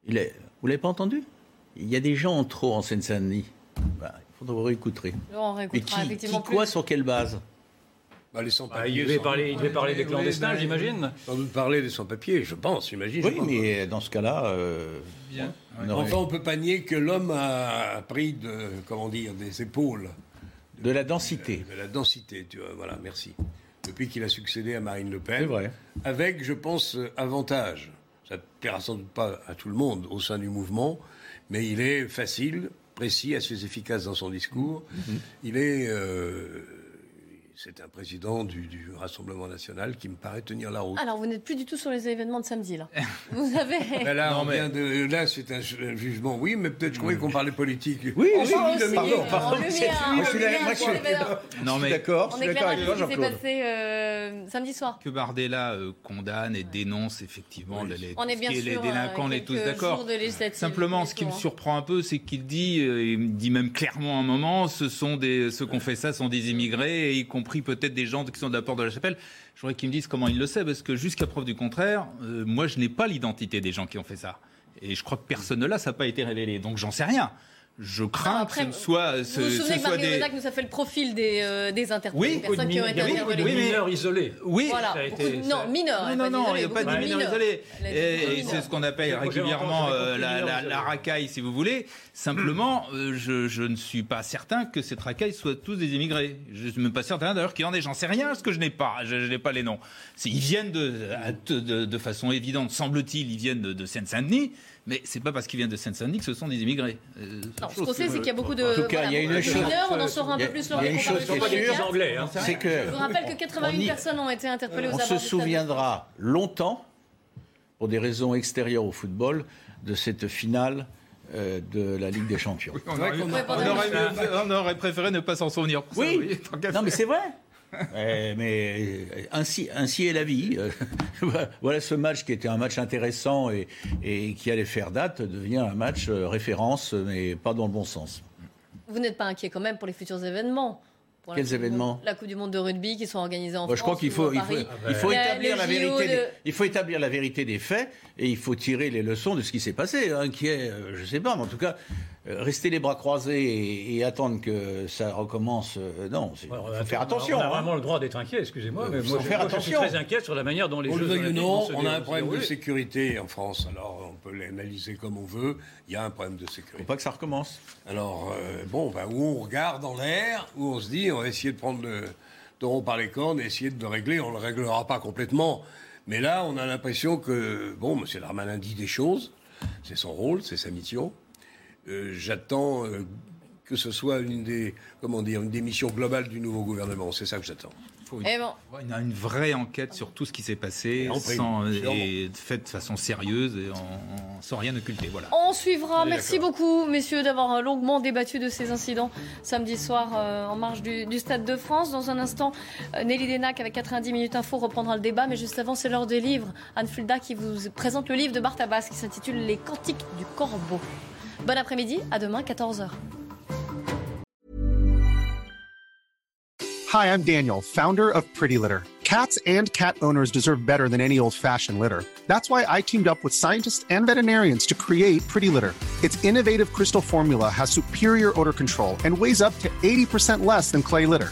O: Il est, vous l'avez pas entendu? Il y a des gens en trop en Seine-Saint-Denis. Ben, il faudra vous réécouter.
B: On
O: qui, qui quoi, sur quelle base?
K: Bah, les
N: bah, il devait parler, il devait parler des clandestins, j'imagine.
K: Sans doute parler des sans-papiers, je pense, j'imagine.
O: Oui, mais dans ce cas-là. Euh,
K: Bien. On enfin, on peut pas nier que l'homme a pris de, comment dire, des épaules.
O: De, de la densité.
K: De, de, la densité, tu vois, voilà, merci. Depuis qu'il a succédé à Marine Le Pen.
O: C'est vrai.
K: Avec, je pense, avantage. Ça ne plaira sans doute pas à tout le monde au sein du mouvement, mais il est facile, précis, assez efficace dans son discours. Mm -hmm. Il est. Euh, c'est un président du, du, Rassemblement national qui me paraît tenir la route.
B: Alors, vous n'êtes plus du tout sur les événements de samedi, là. vous avez.
K: Ben là, non, mais... de, là, c'est un, un, jugement, oui, mais peut-être je croyais qu'on parlait politique.
O: Oui,
B: oui,
O: oui,
B: pardon, pardon.
O: Je suis
B: non,
O: mais... d'accord.
B: On éclaire avec ce qui s'est passé euh, samedi soir.
L: Que Bardella euh, condamne et dénonce effectivement
B: oui.
L: les,
B: on est bien
L: les
B: sûr,
L: délinquants, on est tous d'accord.
B: Simplement,
L: ce qui me surprend un peu, c'est qu'il dit, euh, il dit même clairement à un moment, ce sont des, ceux qui ont fait ça sont des immigrés et ils comprennent compris peut-être des gens qui sont de la porte de la chapelle. Je voudrais qu'ils me disent comment ils le savent, parce que jusqu'à preuve du contraire, euh, moi je n'ai pas l'identité des gens qui ont fait ça. Et je crois que personne ne l'a, ça n'a pas été révélé. Donc j'en sais rien. Je crains
B: après,
L: que ce soit.
B: Vous
L: ce-
B: vous
L: ce
B: souvenez que Mario
L: des-
B: nous a fait le profil des, euh, des interpellés,
L: Oui,
B: des personnes qui ont été
L: oui,
B: interpellées.
L: oui,
N: mineurs isolés.
L: Oui,
B: Voilà,
N: ça a
B: beaucoup
N: été-
B: de-
N: ça-
B: non, mineurs.
L: Non, non, non, il n'y a pas de mineurs isolés. Et, et c'est ce qu'on appelle régulièrement euh, la, la- la racaille, si vous voulez. Simplement, euh, je, je ne suis pas certain que cette racaille soit tous des immigrés. Je ne suis même pas certain d'ailleurs qu'il y en ait. J'en sais rien parce que je n'ai pas. Je, je n'ai pas les noms. C'est- Ils viennent de, à- de, de façon évidente, semble-t-il, ils viennent de, de Seine-Saint-Denis. Mais c'est pas parce qu'ils viennent de Seine-Saint-Denis que ce sont des immigrés. Euh,
B: Non, ce qu'on sait, c'est qu'il y a beaucoup de.
O: En tout cas, il y a une chose-
B: mineurs, on en saura un
O: il y a-
B: peu plus
O: il
B: lors
O: y a
B: des
O: une chose qui est
B: comparaisons
O: sûre,
B: immédiates.
N: anglais, hein.
O: c'est que
B: Je vous rappelle que 88
O: on y-
B: personnes ont été interpellées aux
O: on
B: abords
O: se
B: du stade de
O: souviendra longtemps, pour des raisons extérieures au football, de cette finale euh, de la Ligue des Champions.
L: On aurait, on aurait- on aurait préféré ne pas s'en souvenir. pour ça,
O: Oui. Non, mais c'est vrai. Eh, mais euh, ainsi, ainsi est la vie. Euh, voilà ce match qui était un match intéressant et, et qui allait faire date devient un match euh, référence, mais pas dans le bon sens.
B: Vous n'êtes pas inquiet quand même pour les futurs événements la
O: Quels événements
B: La Coupe du Monde de rugby qui sont organisés en France.
O: je crois qu'il faut,
B: à
O: il faut,
B: Paris.
O: il faut
B: Les-
O: établir la vérité.
B: de-
O: des- il faut établir la vérité des faits et il faut tirer les leçons de ce qui s'est passé, hein, qui est, euh, je sais pas, mais en tout cas, rester les bras croisés et, et attendre que ça recommence. euh, non, il faut faire attention.
N: On a
O: hein.
N: vraiment le droit d'être inquiet, excusez-moi, mais
O: faut
N: moi, je,
O: faire
N: moi, je suis
O: attention.
N: très inquiet sur la manière dont les
K: On le
N: Jeux
K: non, on a un problème de sécurité en France. Alors, on peut l'analyser comme on veut. Il y a un problème de sécurité.
O: Faut pas que ça recommence.
K: Alors, euh, bon, ben, où on regarde en l'air, où on se dit, on va essayer de prendre le taureau par les cornes et essayer de le régler. On ne le réglera pas complètement. Mais là, on a l'impression que, bon, M. Darmanin dit des choses. C'est son rôle, c'est sa mission. Euh, J'attends euh, que ce soit une des, comment dire, une des missions globales du nouveau gouvernement. C'est ça que j'attends.
L: faut
B: Eh bon.
L: Il y a une vraie enquête sur tout ce qui s'est passé,
K: Et
L: sans,
K: sûrement.
L: et faite de façon sérieuse et en- en- sans rien occulter. Voilà.
B: On suivra. Merci beaucoup, messieurs, d'avoir longuement débattu de ces incidents samedi soir euh, en marge du, du Stade de France. Dans un instant, euh, Nelly Denac avec 90 minutes info reprendra le débat. Mais juste avant, c'est l'heure des livres. Anne Fulda qui vous présente le livre de Martha Bass qui s'intitule Les Cantiques du Corbeau. Bon après-midi, à demain, 14h.
S: Hi, I'm Daniel, founder of Pretty Litter. Cats and cat owners deserve better than any old fashioned litter. That's why I teamed up with scientists and veterinarians to create Pretty Litter. Its innovative crystal formula has superior odor control and weighs up to 80% less than clay litter.